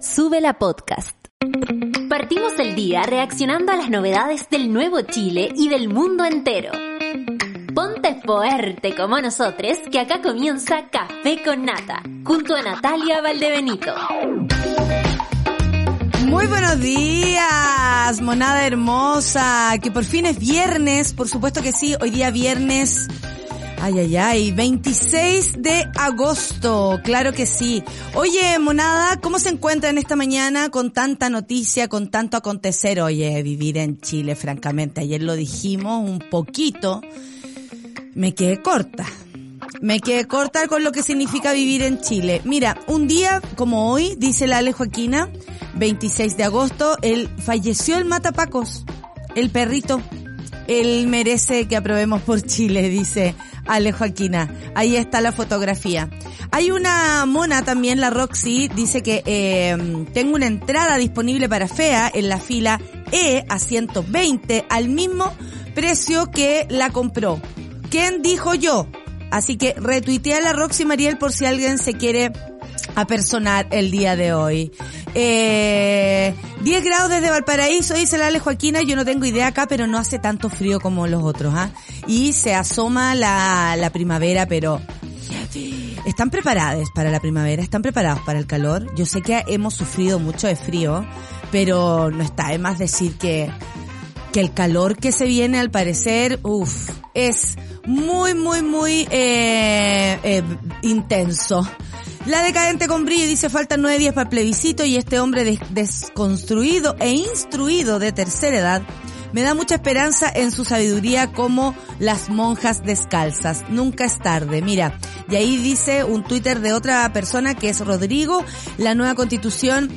Sube la podcast. Partimos el día reaccionando a las novedades del nuevo Chile y del mundo entero. Ponte fuerte como nosotros, que acá comienza Café con Nata, junto a Natalia Valdebenito. Muy buenos días, monada hermosa, que por fin es viernes, por supuesto que sí, hoy día viernes Ay, ay, ay, 26 de agosto, claro que sí. Oye, monada, ¿cómo se encuentra en esta mañana con tanta noticia, con tanto acontecer? Oye, vivir en Chile, francamente, ayer lo dijimos un poquito, me quedé corta. Me quedé corta con lo que significa vivir en Chile. Mira, un día como hoy, dice la Ale Joaquina, 26 de agosto, él falleció el Matapacos, el perrito. Él merece que aprobemos por Chile, dice Ale Joaquina. Ahí está la fotografía. Hay una mona también, la Roxy, dice que eh, tengo una entrada disponible para FEA en la fila E a 120 al mismo precio que la compró. ¿Quién dijo yo? Así que retuitea a la Roxy Mariel por si alguien se quiere apersonar el día de hoy. Eh, 10 grados desde Valparaíso, dice la Ale Joaquina, yo no tengo idea acá, pero no hace tanto frío como los otros, ¿ah? Y se asoma la, la primavera, pero ¿Están preparados para la primavera? ¿Están preparados para el calor? Yo sé que hemos sufrido mucho de frío, pero no está de más decir que, que el calor que se viene al parecer, uff, es muy, muy, muy eh, eh, intenso. La decadente con brillo dice faltan nueve días para plebiscito y este hombre desconstruido e instruido de tercera edad me da mucha esperanza en su sabiduría como las monjas descalzas. Nunca es tarde. Mira, y ahí dice un Twitter de otra persona que es Rodrigo, la nueva constitución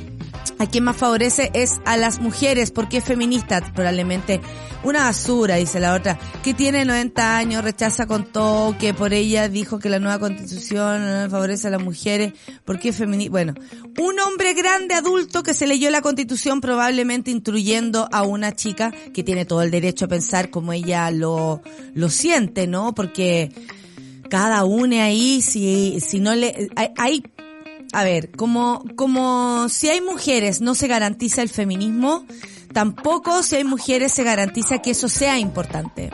a quien más favorece es a las mujeres, porque es feminista, probablemente una basura, dice la otra, que tiene 90 años, rechaza con todo, que por ella dijo que la nueva constitución favorece a las mujeres, porque es feminista. Bueno, un hombre grande, adulto, que se leyó la constitución probablemente instruyendo a una chica que tiene todo el derecho a pensar como ella lo, lo siente, ¿no? Porque cada une ahí, si, si no le, hay, hay a ver, como, como si hay mujeres no se garantiza el feminismo, tampoco si hay mujeres se garantiza que eso sea importante.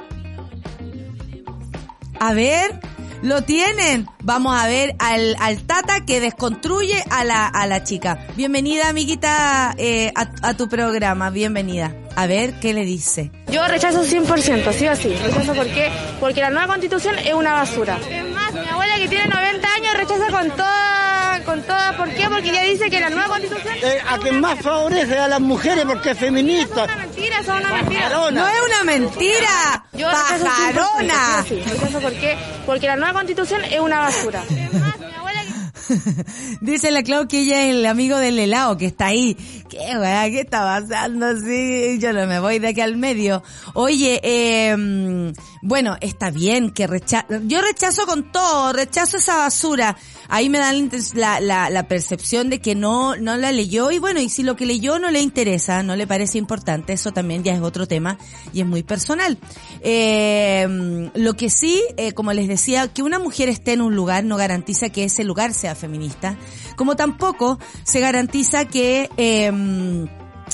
A ver, lo tienen. Vamos a ver al, al tata que desconstruye a la, a la chica. Bienvenida, amiguita, eh, a, a, tu programa. Bienvenida. A ver, ¿qué le dice? Yo rechazo 100%, sí o sí. Rechazo por qué? Porque la nueva constitución es una basura. Es más, mi abuela que tiene 90 años rechaza con con toda, ¿por qué? Porque ella dice que la nueva constitución... Eh, a quien más favorece a las mujeres porque es feminista. Es una mentira, son una mentira. No es una mentira. Yo Pajarona. Sí, por qué? Porque la nueva constitución es una basura. Dice la Clau que ella es el amigo del helado que está ahí. ¿Qué weá? ¿Qué está pasando? Sí, yo no me voy de aquí al medio. Oye, eh, bueno, está bien que rechazo. Yo rechazo con todo, rechazo esa basura. Ahí me da la, la, la, percepción de que no, no la leyó y bueno, y si lo que leyó no le interesa, no le parece importante, eso también ya es otro tema y es muy personal. Eh, lo que sí, eh, como les decía, que una mujer esté en un lugar no garantiza que ese lugar sea feminista, como tampoco se garantiza que eh,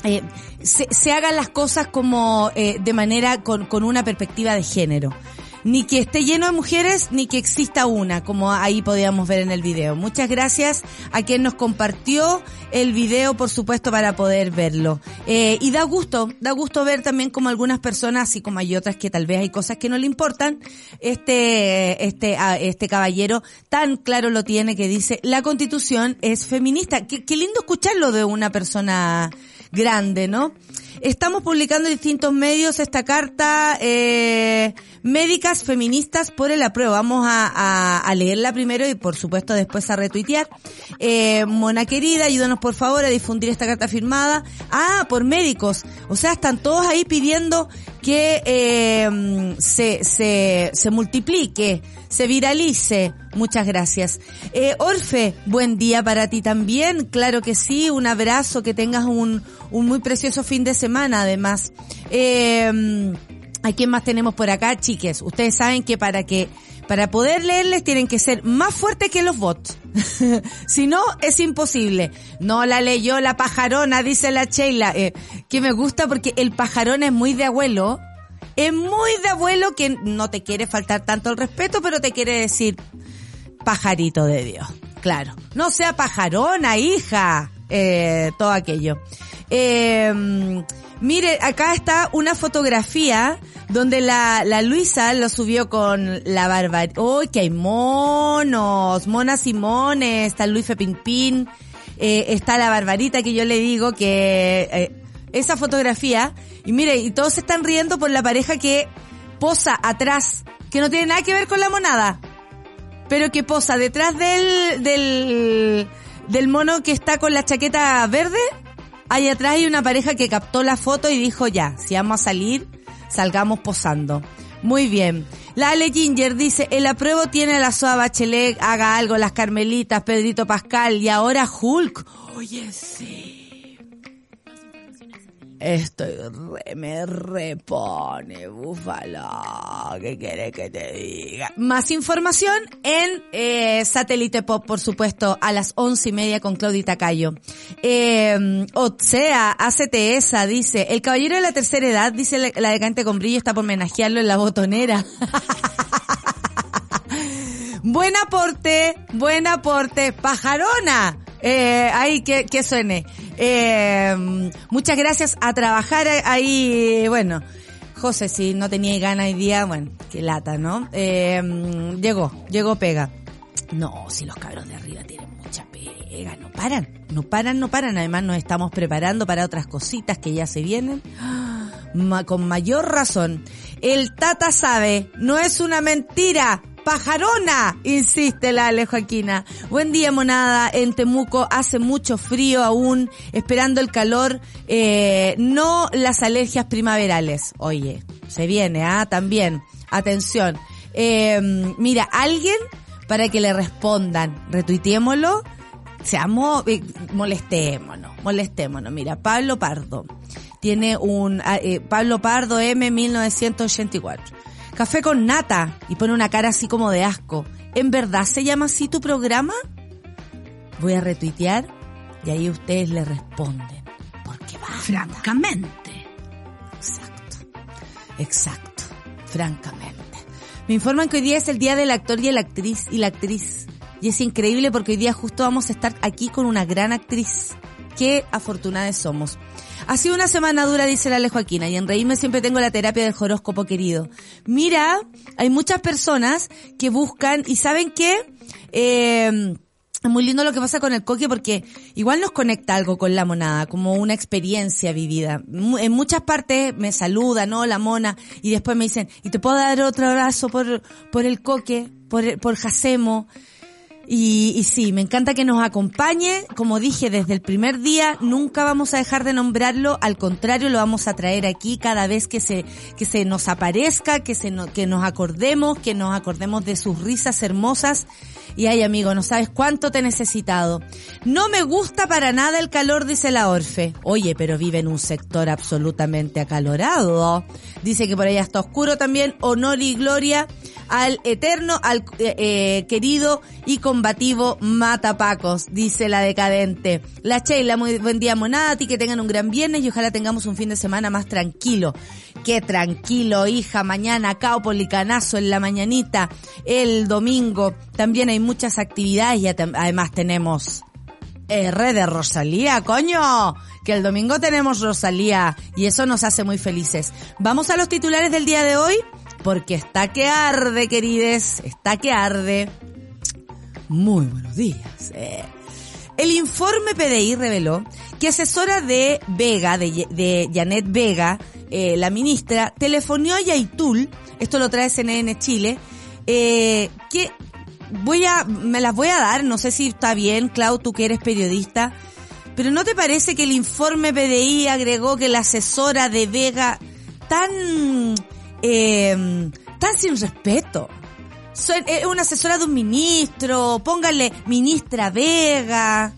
eh, se, se, hagan las cosas como eh, de manera con, con una perspectiva de género ni que esté lleno de mujeres, ni que exista una, como ahí podíamos ver en el video. Muchas gracias a quien nos compartió el video, por supuesto, para poder verlo. Eh, y da gusto, da gusto ver también como algunas personas, así como hay otras que tal vez hay cosas que no le importan, este, este, este caballero tan claro lo tiene que dice, la constitución es feminista. Qué, qué lindo escucharlo de una persona grande, ¿no? Estamos publicando en distintos medios esta carta eh, médicas feministas por el apruebo. Vamos a, a, a, leerla primero y por supuesto después a retuitear. Eh, Mona querida, ayúdanos por favor a difundir esta carta firmada. Ah, por médicos. O sea, están todos ahí pidiendo que eh, se, se, se multiplique, se viralice. Muchas gracias. Eh, Orfe, buen día para ti también. Claro que sí, un abrazo, que tengas un, un muy precioso fin de semana además. Eh, ¿A quién más tenemos por acá, chiques? Ustedes saben que para que Para poder leerles tienen que ser más fuertes que los bots. si no, es imposible. No la leyó la pajarona, dice la Sheila. Eh, que me gusta porque el pajarón es muy de abuelo. Es muy de abuelo que no te quiere faltar tanto el respeto, pero te quiere decir pajarito de Dios. Claro. No sea pajarona, hija. Eh, todo aquello. Eh, mire, acá está una fotografía donde la, la Luisa lo subió con la barba. ¡Uy, que hay monos! Monas y mones. Está Luis Pin Eh, está la barbarita que yo le digo que eh, esa fotografía. Y mire, y todos se están riendo por la pareja que posa atrás, que no tiene nada que ver con la monada. Pero que posa detrás del, del, del mono que está con la chaqueta verde. Ahí atrás hay una pareja que captó la foto y dijo ya, si vamos a salir, salgamos posando. Muy bien. La Ale Ginger dice, el apruebo tiene a la Soa Bachelet, haga algo, las Carmelitas, Pedrito Pascal y ahora Hulk. Oye, sí. Estoy re, me repone, búfalo. ¿Qué quieres que te diga? Más información en eh, Pop, por supuesto, a las once y media con Claudita Cayo. Eh, Otsea, hacete esa, dice. El caballero de la tercera edad, dice la, la decante con brillo, está por homenajearlo en la botonera. buen aporte, buen aporte. Pajarona. Eh, ahí que, que suene. Eh, muchas gracias a trabajar ahí, bueno. José, si no tenía ganas hoy día, bueno, qué lata, ¿no? Eh, llegó, llegó pega. No, si los cabros de arriba tienen mucha pega, no paran, no paran, no paran. Además nos estamos preparando para otras cositas que ya se vienen. Con mayor razón. El Tata sabe, no es una mentira pajarona, insiste la Ale Joaquina. Buen día, monada. En Temuco hace mucho frío aún, esperando el calor, eh, no las alergias primaverales. Oye, se viene, ah, también. Atención. Eh, mira, alguien para que le respondan, retuiteémoslo, seamos, eh, molestémonos, molestémonos. Mira, Pablo Pardo tiene un, eh, Pablo Pardo M 1984 Café con nata. Y pone una cara así como de asco. ¿En verdad se llama así tu programa? Voy a retuitear y ahí ustedes le responden. Porque va. Francamente. Exacto. Exacto. Francamente. Me informan que hoy día es el día del actor y la actriz y la actriz. Y es increíble porque hoy día justo vamos a estar aquí con una gran actriz. Qué afortunadas somos. Ha sido una semana dura, dice la Joaquina, y en reírme siempre tengo la terapia del horóscopo querido. Mira, hay muchas personas que buscan, y ¿saben qué? Eh, es muy lindo lo que pasa con el coque porque igual nos conecta algo con la monada, como una experiencia vivida. En muchas partes me saludan, ¿no? La mona, y después me dicen, ¿y te puedo dar otro abrazo por, por el coque, por, por Jacemo? Y, sí, me encanta que nos acompañe. Como dije desde el primer día, nunca vamos a dejar de nombrarlo. Al contrario, lo vamos a traer aquí cada vez que se, que se nos aparezca, que se que nos acordemos, que nos acordemos de sus risas hermosas. Y ay amigo, no sabes cuánto te he necesitado. No me gusta para nada el calor, dice la Orfe. Oye, pero vive en un sector absolutamente acalorado. Dice que por allá está oscuro también. Honor y gloria al eterno, al eh, eh, querido y combativo Matapacos, dice la decadente. La Sheila, muy buen día monada, a ti que tengan un gran viernes y ojalá tengamos un fin de semana más tranquilo. Qué tranquilo, hija, mañana Caupolicanazo en la mañanita, el domingo. También hay muchas actividades y además tenemos R de Rosalía, coño, que el domingo tenemos Rosalía y eso nos hace muy felices. Vamos a los titulares del día de hoy porque está que arde, querides, está que arde. Muy buenos días. Eh. El informe PDI reveló que asesora de Vega, de, Janet Vega, eh, la ministra, telefonió a Yaitul, esto lo trae CNN Chile, eh, que voy a, me las voy a dar, no sé si está bien, Clau, tú que eres periodista, pero ¿no te parece que el informe PDI agregó que la asesora de Vega tan eh, tan sin respeto. Es una asesora de un ministro, póngale ministra Vega,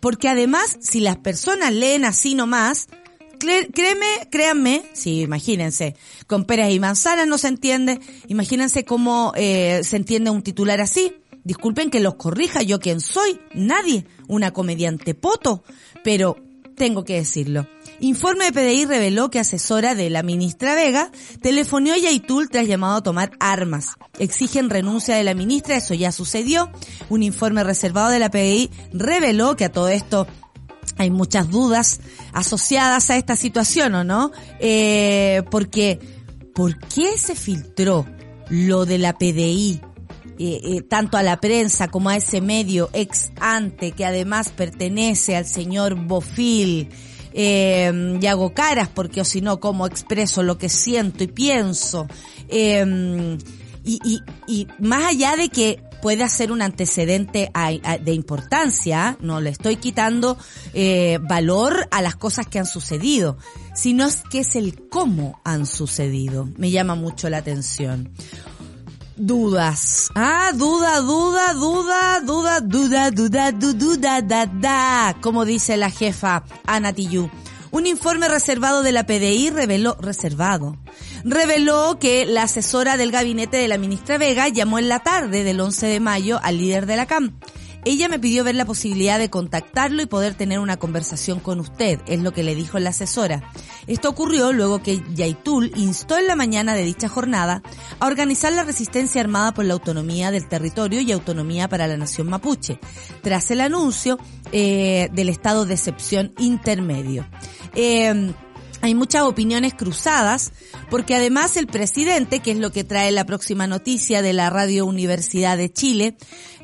porque además, si las personas leen así nomás, Créeme, créanme, sí, imagínense, con peras y manzanas no se entiende, imagínense cómo eh, se entiende un titular así. Disculpen que los corrija, yo quién soy, nadie, una comediante poto, pero tengo que decirlo. Informe de PDI reveló que asesora de la ministra Vega telefoneó a Yaitul tras llamado a tomar armas. Exigen renuncia de la ministra, eso ya sucedió. Un informe reservado de la PDI reveló que a todo esto hay muchas dudas asociadas a esta situación, ¿o no? Eh, porque, ¿por qué se filtró lo de la PDI? eh, eh, tanto a la prensa como a ese medio ex ante que además pertenece al señor Bofil eh, y hago caras porque o si no como expreso lo que siento y pienso eh, y, y, y más allá de que pueda ser un antecedente de importancia, no le estoy quitando eh, valor a las cosas que han sucedido, sino es que es el cómo han sucedido. Me llama mucho la atención. Dudas. Ah, duda, duda, duda, duda, duda, duda, duda, duda, da, como dice la jefa Ana Tijoux. Un informe reservado de la PDI reveló, reservado, reveló que la asesora del gabinete de la ministra Vega llamó en la tarde del 11 de mayo al líder de la CAM. Ella me pidió ver la posibilidad de contactarlo y poder tener una conversación con usted, es lo que le dijo la asesora. Esto ocurrió luego que Yaitul instó en la mañana de dicha jornada a organizar la resistencia armada por la autonomía del territorio y autonomía para la nación mapuche, tras el anuncio eh, del estado de excepción intermedio. Eh, hay muchas opiniones cruzadas, porque además el presidente, que es lo que trae la próxima noticia de la Radio Universidad de Chile,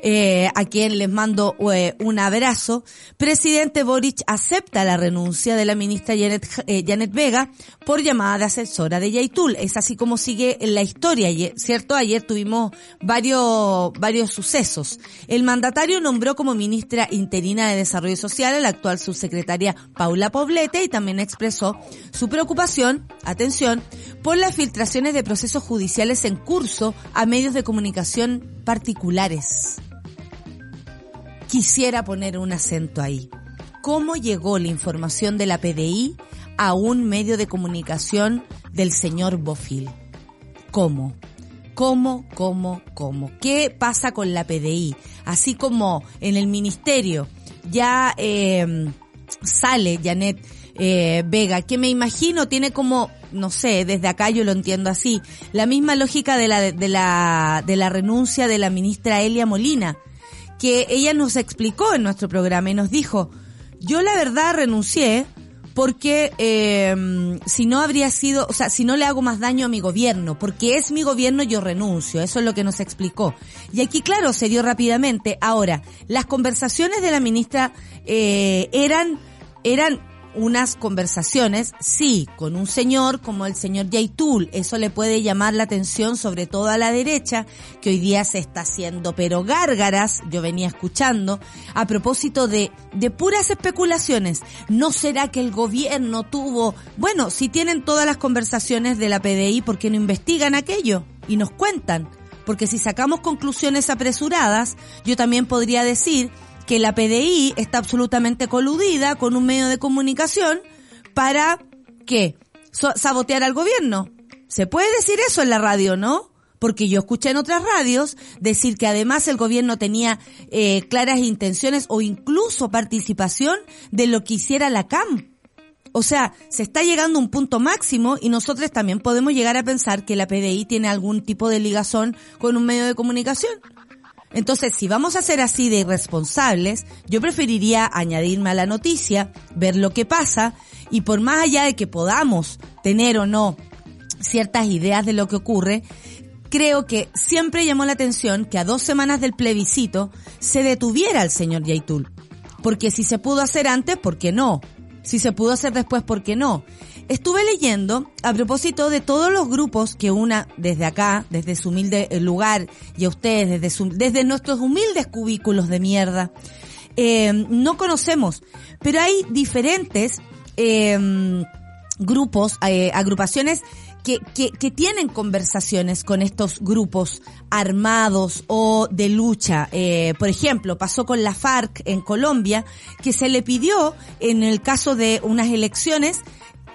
eh, a quien les mando eh, un abrazo, presidente Boric acepta la renuncia de la ministra Janet, eh, Janet Vega por llamada de asesora de Yaitul. Es así como sigue la historia, ¿cierto? Ayer tuvimos varios, varios sucesos. El mandatario nombró como ministra interina de Desarrollo Social a la actual subsecretaria Paula Poblete y también expresó su preocupación, atención, por las filtraciones de procesos judiciales en curso a medios de comunicación particulares. Quisiera poner un acento ahí. ¿Cómo llegó la información de la PDI a un medio de comunicación del señor Bofil? ¿Cómo? ¿Cómo, cómo, cómo? ¿Qué pasa con la PDI? Así como en el ministerio ya eh, sale Janet eh, Vega, que me imagino tiene como, no sé, desde acá yo lo entiendo así, la misma lógica de la, de la, de la renuncia de la ministra Elia Molina, que ella nos explicó en nuestro programa y nos dijo, yo la verdad renuncié porque eh, si no habría sido, o sea, si no le hago más daño a mi gobierno, porque es mi gobierno, yo renuncio. Eso es lo que nos explicó. Y aquí, claro, se dio rápidamente. Ahora, las conversaciones de la ministra eh, eran, eran unas conversaciones, sí, con un señor como el señor Yaitul. Eso le puede llamar la atención, sobre todo a la derecha, que hoy día se está haciendo, pero gárgaras, yo venía escuchando, a propósito de, de puras especulaciones. ¿No será que el gobierno tuvo, bueno, si tienen todas las conversaciones de la PDI, ¿por qué no investigan aquello? Y nos cuentan. Porque si sacamos conclusiones apresuradas, yo también podría decir que la PDI está absolutamente coludida con un medio de comunicación para, ¿qué? Sabotear al gobierno. Se puede decir eso en la radio, ¿no? Porque yo escuché en otras radios decir que además el gobierno tenía eh, claras intenciones o incluso participación de lo que hiciera la CAM. O sea, se está llegando a un punto máximo y nosotros también podemos llegar a pensar que la PDI tiene algún tipo de ligazón con un medio de comunicación. Entonces, si vamos a ser así de irresponsables, yo preferiría añadirme a la noticia, ver lo que pasa y por más allá de que podamos tener o no ciertas ideas de lo que ocurre, creo que siempre llamó la atención que a dos semanas del plebiscito se detuviera el señor Yaitul. Porque si se pudo hacer antes, ¿por qué no? Si se pudo hacer después, ¿por qué no? Estuve leyendo a propósito de todos los grupos que una desde acá, desde su humilde eh, lugar y a ustedes desde su, desde nuestros humildes cubículos de mierda, eh, no conocemos, pero hay diferentes eh, grupos, eh, agrupaciones que, que, que tienen conversaciones con estos grupos armados o de lucha. Eh, por ejemplo, pasó con la FARC en Colombia, que se le pidió, en el caso de unas elecciones,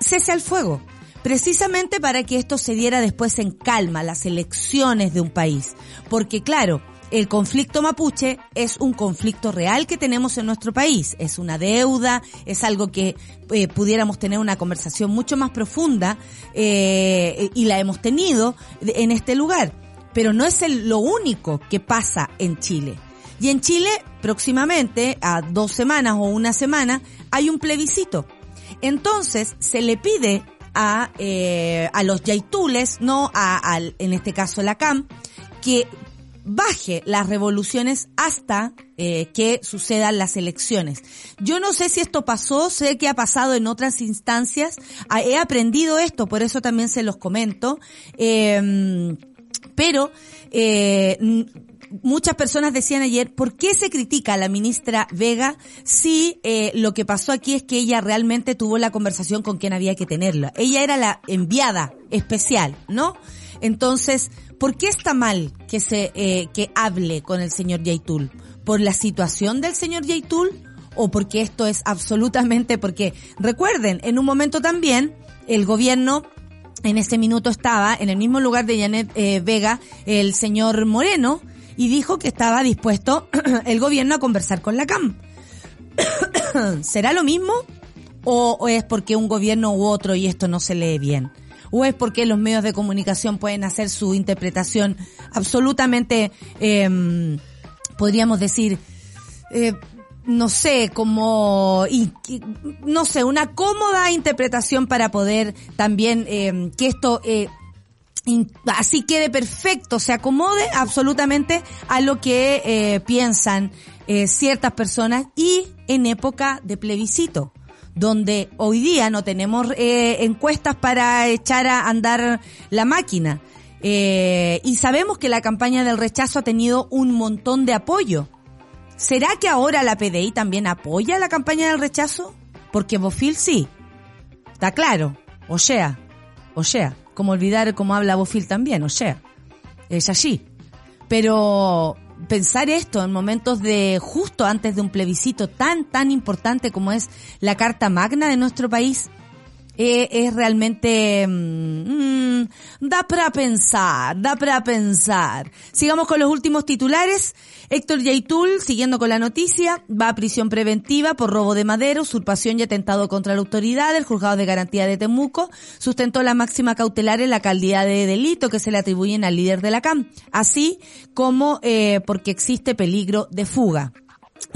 cese al fuego, precisamente para que esto se diera después en calma, las elecciones de un país. Porque claro, el conflicto mapuche es un conflicto real que tenemos en nuestro país. Es una deuda, es algo que eh, pudiéramos tener una conversación mucho más profunda eh, y la hemos tenido en este lugar. Pero no es lo único que pasa en Chile. Y en Chile, próximamente, a dos semanas o una semana, hay un plebiscito. Entonces, se le pide a, eh, a los yaitules, no a, al, en este caso la CAM, que baje las revoluciones hasta eh, que sucedan las elecciones. Yo no sé si esto pasó, sé que ha pasado en otras instancias, ah, he aprendido esto, por eso también se los comento, eh, pero eh, muchas personas decían ayer, ¿por qué se critica a la ministra Vega si eh, lo que pasó aquí es que ella realmente tuvo la conversación con quien había que tenerla? Ella era la enviada especial, ¿no? Entonces, ¿por qué está mal que se eh, que hable con el señor Yaitul? ¿Por la situación del señor Yaitul? ¿O porque esto es absolutamente porque, recuerden, en un momento también el gobierno en ese minuto estaba en el mismo lugar de Janet eh, Vega el señor Moreno y dijo que estaba dispuesto el gobierno a conversar con la CAM. ¿Será lo mismo? ¿O, ¿O, es porque un gobierno u otro y esto no se lee bien? ¿O es porque los medios de comunicación pueden hacer su interpretación absolutamente, eh, podríamos decir, eh, no sé, como, no sé, una cómoda interpretación para poder también eh, que esto eh, así quede perfecto, se acomode absolutamente a lo que eh, piensan eh, ciertas personas y en época de plebiscito donde hoy día no tenemos eh, encuestas para echar a andar la máquina. Eh, y sabemos que la campaña del rechazo ha tenido un montón de apoyo. ¿Será que ahora la PDI también apoya la campaña del rechazo? Porque Bofil sí. Está claro. O sea, o sea, como olvidar cómo habla Bofil también, o sea, es así. Pero pensar esto en momentos de justo antes de un plebiscito tan, tan importante como es la Carta Magna de nuestro país, eh, es realmente mmm, da para pensar, da para pensar. Sigamos con los últimos titulares. Héctor Yaitul, siguiendo con la noticia, va a prisión preventiva por robo de madera, usurpación y atentado contra la autoridad. El juzgado de garantía de Temuco sustentó la máxima cautelar en la caldía de delito que se le atribuyen al líder de la CAM, así como eh, porque existe peligro de fuga.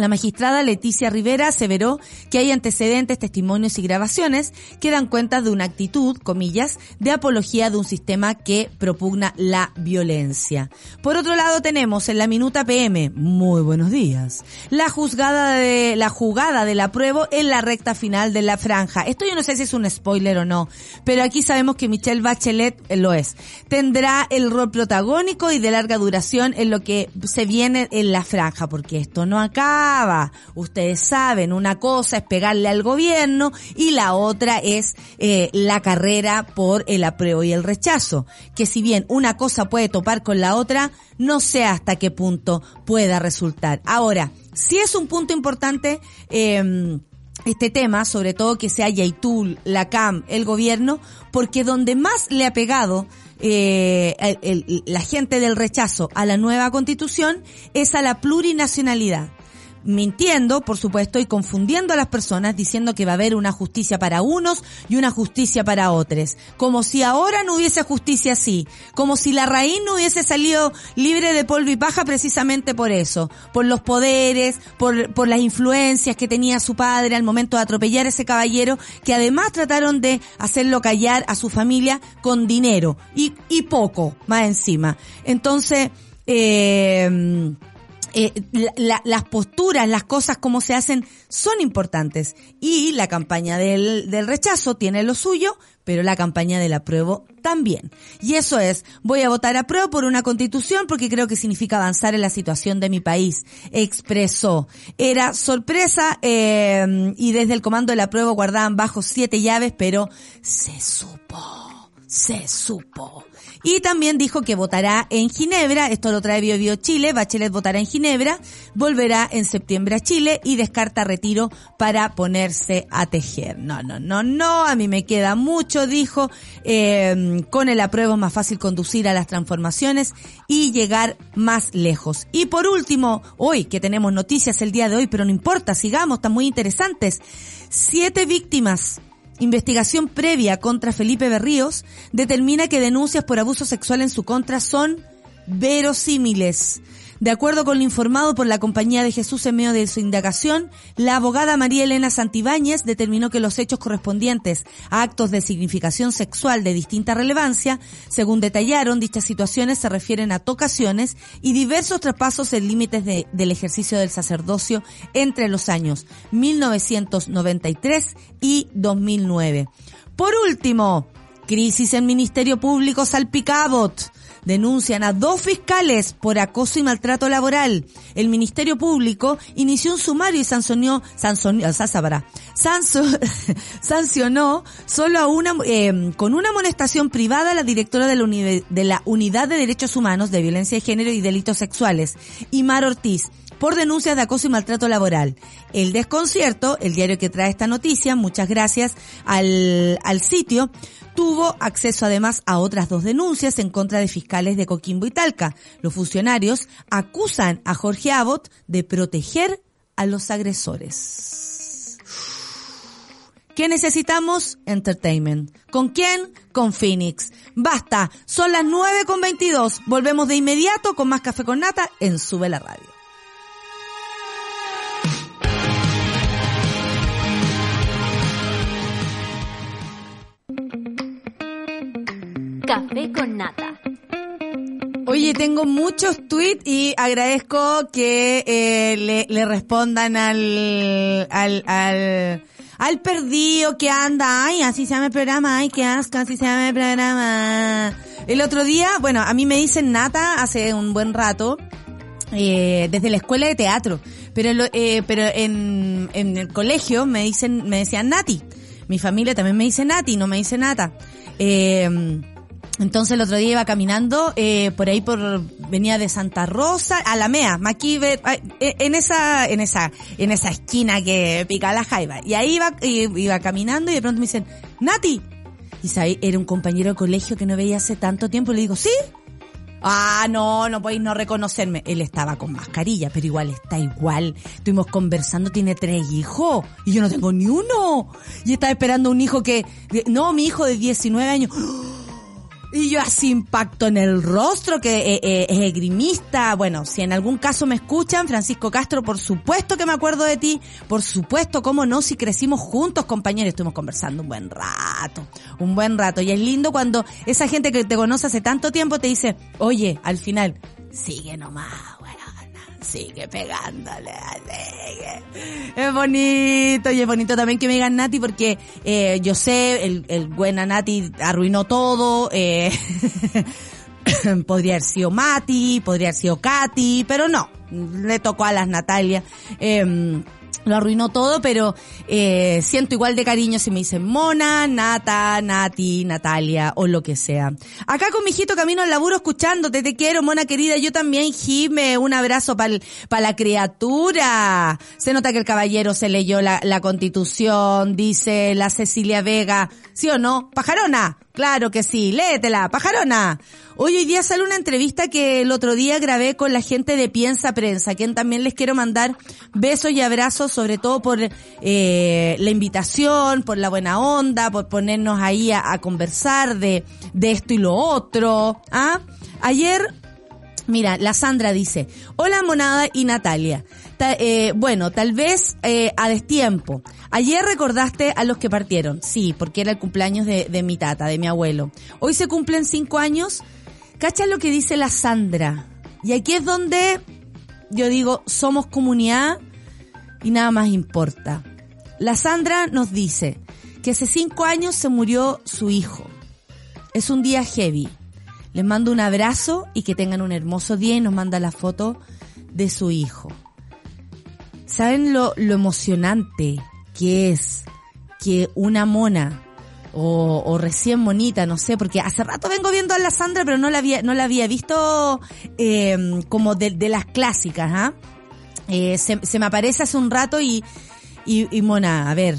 La magistrada Leticia Rivera aseveró que hay antecedentes, testimonios y grabaciones que dan cuenta de una actitud, comillas, de apología de un sistema que propugna la violencia. Por otro lado tenemos en la minuta PM, muy buenos días, la juzgada de, la jugada del apruebo en la recta final de la franja. Esto yo no sé si es un spoiler o no, pero aquí sabemos que Michelle Bachelet lo es. Tendrá el rol protagónico y de larga duración en lo que se viene en la franja, porque esto no acaba Ustedes saben, una cosa es pegarle al gobierno y la otra es eh, la carrera por el apruebo y el rechazo. Que si bien una cosa puede topar con la otra, no sé hasta qué punto pueda resultar. Ahora, si es un punto importante, eh, este tema, sobre todo que sea Yaitul, la CAM, el gobierno, porque donde más le ha pegado eh, la gente del rechazo a la nueva constitución es a la plurinacionalidad mintiendo, por supuesto, y confundiendo a las personas diciendo que va a haber una justicia para unos y una justicia para otros. Como si ahora no hubiese justicia así. Como si la raíz no hubiese salido libre de polvo y paja precisamente por eso. Por los poderes, por, por las influencias que tenía su padre al momento de atropellar a ese caballero, que además trataron de hacerlo callar a su familia con dinero. Y, y poco, más encima. Entonces, eh, eh, la, las posturas, las cosas como se hacen son importantes. Y la campaña del, del rechazo tiene lo suyo, pero la campaña del apruebo también. Y eso es, voy a votar apruebo por una constitución porque creo que significa avanzar en la situación de mi país. Expresó. Era sorpresa eh, y desde el comando del apruebo guardaban bajo siete llaves, pero se supo, se supo. Y también dijo que votará en Ginebra, esto lo trae Bio, Bio Chile, Bachelet votará en Ginebra, volverá en septiembre a Chile y descarta retiro para ponerse a tejer. No, no, no, no, a mí me queda mucho, dijo, eh, con el apruebo es más fácil conducir a las transformaciones y llegar más lejos. Y por último, hoy que tenemos noticias el día de hoy, pero no importa, sigamos, están muy interesantes. Siete víctimas investigación previa contra Felipe Berríos determina que denuncias por abuso sexual en su contra son verosímiles. De acuerdo con lo informado por la Compañía de Jesús en medio de su indagación, la abogada María Elena Santibáñez determinó que los hechos correspondientes a actos de significación sexual de distinta relevancia, según detallaron, dichas situaciones se refieren a tocaciones y diversos traspasos en límites de, del ejercicio del sacerdocio entre los años 1993 y 2009. Por último, crisis en Ministerio Público Salpicabot denuncian a dos fiscales por acoso y maltrato laboral. El Ministerio Público inició un sumario y sancionó, sancionó, sancionó solo a una, eh, con una amonestación privada a la directora de la, de la Unidad de Derechos Humanos de Violencia de Género y Delitos Sexuales, Imar Ortiz, por denuncias de acoso y maltrato laboral. El desconcierto, el diario que trae esta noticia, muchas gracias al, al sitio, tuvo acceso además a otras dos denuncias en contra de fiscales de Coquimbo y Talca. Los funcionarios acusan a Jorge Abbott de proteger a los agresores. ¿Qué necesitamos? Entertainment. ¿Con quién? Con Phoenix. Basta, son las 9 con 22. Volvemos de inmediato con más café con nata en Sube la Radio. Café con nata. Oye, tengo muchos tweets y agradezco que eh, le, respondan al, al, al, al perdido que anda. Ay, así se llama el programa. Ay, qué asco, así se llama el programa. El otro día, bueno, a mí me dicen nata hace un buen rato. Eh, desde la escuela de teatro, pero eh, pero en, en el colegio me dicen me decían Nati, mi familia también me dice Nati, no me dice Nata. Eh, entonces el otro día iba caminando eh, por ahí por venía de Santa Rosa a la Mea, Maquiver, en esa en esa en esa esquina que pica la jaiba y ahí iba iba caminando y de pronto me dicen Nati y sabe, era un compañero de colegio que no veía hace tanto tiempo y le digo sí Ah, no, no podéis no reconocerme. Él estaba con mascarilla, pero igual está igual. Estuvimos conversando, tiene tres hijos y yo no tengo ni uno. Y estaba esperando un hijo que, no, mi hijo de 19 años. Y yo así impacto en el rostro, que eh, eh, es egrimista. Bueno, si en algún caso me escuchan, Francisco Castro, por supuesto que me acuerdo de ti. Por supuesto, cómo no, si crecimos juntos, compañeros. Estuvimos conversando un buen rato, un buen rato. Y es lindo cuando esa gente que te conoce hace tanto tiempo te dice, oye, al final, sigue nomás, bueno sigue pegándole, sigue. Es bonito y es bonito también que me digan Nati porque eh, yo sé, el, el buena Nati arruinó todo. Eh, podría haber sido Mati, podría haber sido Katy, pero no, le tocó a las Natalia. Eh, lo arruinó todo, pero eh, siento igual de cariño si me dicen Mona, Nata, Nati, Natalia o lo que sea. Acá con mi hijito camino al laburo escuchándote, te quiero, Mona querida, yo también, Jime, un abrazo para pa la criatura. Se nota que el caballero se leyó la, la constitución, dice la Cecilia Vega, ¿sí o no? Pajarona, claro que sí, léetela, pajarona. Hoy, hoy día sale una entrevista que el otro día grabé con la gente de Piensa Prensa, a quien también les quiero mandar besos y abrazos, sobre todo por eh, la invitación, por la buena onda, por ponernos ahí a, a conversar de, de esto y lo otro. ¿ah? Ayer Mira, la Sandra dice, hola Monada y Natalia. Eh, bueno, tal vez eh, a destiempo. Ayer recordaste a los que partieron. Sí, porque era el cumpleaños de, de mi tata, de mi abuelo. Hoy se cumplen cinco años. Cacha lo que dice la Sandra. Y aquí es donde yo digo, somos comunidad y nada más importa. La Sandra nos dice que hace cinco años se murió su hijo. Es un día heavy. Les mando un abrazo y que tengan un hermoso día y nos manda la foto de su hijo. ¿Saben lo, lo emocionante que es que una mona o, recién monita, no sé, porque hace rato vengo viendo a la Sandra, pero no la había, no la había visto eh, como de, de las clásicas, ¿ah? Eh, se, me aparece hace un rato y, y, Mona, a ver,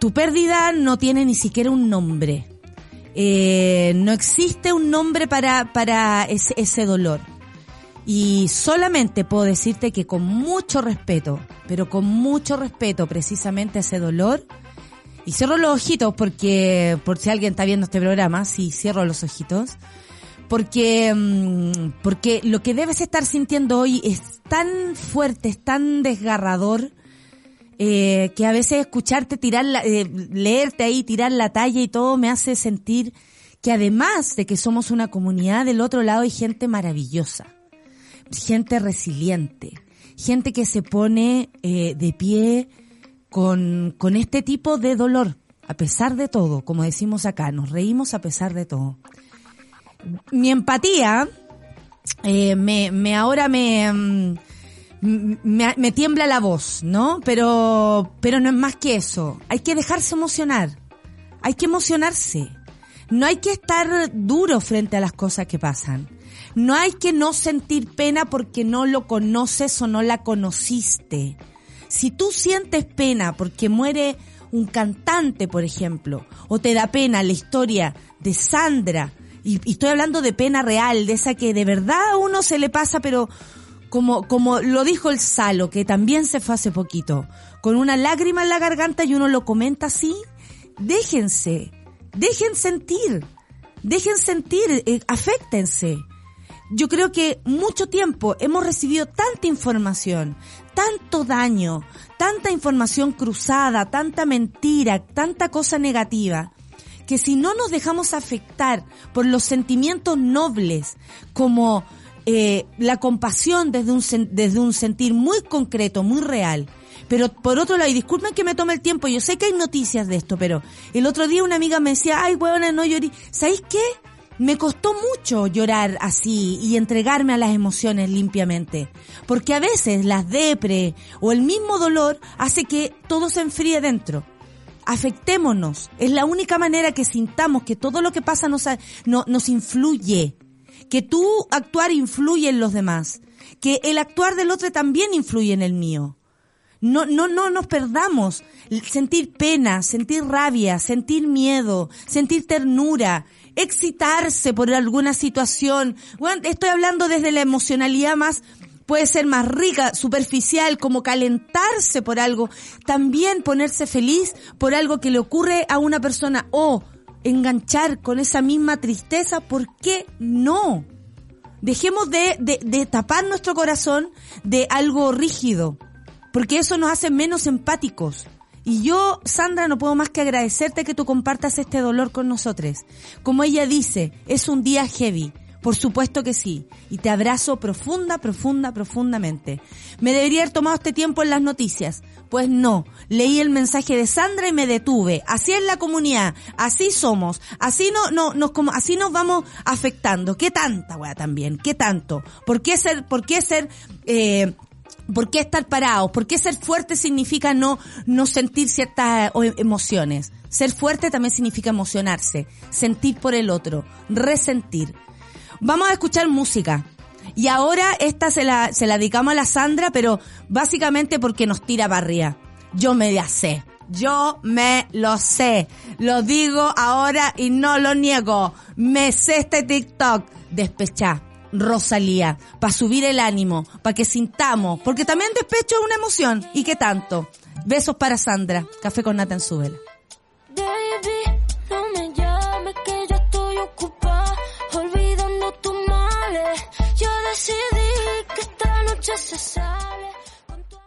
tu pérdida no tiene ni siquiera un nombre. Eh, no existe un nombre para, para ese dolor. Y solamente puedo decirte que con mucho respeto, pero con mucho respeto precisamente ese dolor, y cierro los ojitos porque, por si alguien está viendo este programa, sí, cierro los ojitos, porque, mm, porque lo que debes estar sintiendo hoy es tan fuerte, es tan desgarrador, eh, que a veces escucharte tirar, la, eh, leerte ahí, tirar la talla y todo me hace sentir que además de que somos una comunidad, del otro lado hay gente maravillosa, gente resiliente, gente que se pone eh, de pie con, con este tipo de dolor, a pesar de todo, como decimos acá, nos reímos a pesar de todo. Mi empatía, eh, me, me ahora me, mm, me, me tiembla la voz, ¿no? Pero, pero no es más que eso. Hay que dejarse emocionar. Hay que emocionarse. No hay que estar duro frente a las cosas que pasan. No hay que no sentir pena porque no lo conoces o no la conociste. Si tú sientes pena porque muere un cantante, por ejemplo, o te da pena la historia de Sandra, y, estoy hablando de pena real, de esa que de verdad a uno se le pasa, pero como, como lo dijo el Salo, que también se fue hace poquito, con una lágrima en la garganta y uno lo comenta así, déjense, dejen sentir, dejen sentir, eh, afectense. Yo creo que mucho tiempo hemos recibido tanta información, tanto daño, tanta información cruzada, tanta mentira, tanta cosa negativa, que si no nos dejamos afectar por los sentimientos nobles, como eh, la compasión desde un, desde un sentir muy concreto, muy real. Pero por otro lado, y disculpen que me tome el tiempo, yo sé que hay noticias de esto, pero el otro día una amiga me decía, ay, huevona, no llorí. ¿Sabéis qué? Me costó mucho llorar así y entregarme a las emociones limpiamente. Porque a veces las depre o el mismo dolor hace que todo se enfríe dentro afectémonos. Es la única manera que sintamos que todo lo que pasa nos, nos influye. Que tu actuar influye en los demás. Que el actuar del otro también influye en el mío. No, no, no nos perdamos. Sentir pena, sentir rabia, sentir miedo, sentir ternura, excitarse por alguna situación. Bueno, estoy hablando desde la emocionalidad más puede ser más rica, superficial, como calentarse por algo, también ponerse feliz por algo que le ocurre a una persona o enganchar con esa misma tristeza, ¿por qué no? Dejemos de, tapar nuestro corazón de algo rígido, porque eso nos hace menos empáticos. Y yo, Sandra, no puedo más que agradecerte que tú compartas este dolor con nosotros. Como ella dice, es un día heavy. Por supuesto que sí. Y te abrazo profunda, profunda, profundamente. ¿Me debería haber tomado este tiempo en las noticias? Pues no. Leí el mensaje de Sandra y me detuve. Así es la comunidad. Así somos. Así no, no, nos como, así nos vamos afectando. ¿Qué tanta, weá, también? ¿Qué tanto? ¿Por qué ser, por qué ser, eh, ¿Por qué estar parados? ¿Por qué ser fuerte significa no, no sentir ciertas emociones? Ser fuerte también significa emocionarse, sentir por el otro, resentir. Vamos a escuchar música. Y ahora esta se la, se la dedicamos a la Sandra, pero básicamente porque nos tira arriba. Yo me la sé. Yo me lo sé. Lo digo ahora y no lo niego. Me sé este TikTok. Despechá. Rosalía, para subir el ánimo, para que sintamos, porque también despecho es una emoción, y qué tanto. Besos para Sandra, café con nata en su vela. Baby, no me llames que yo estoy ocupada, olvidando tus males. Yo decidí que esta noche se sale con tu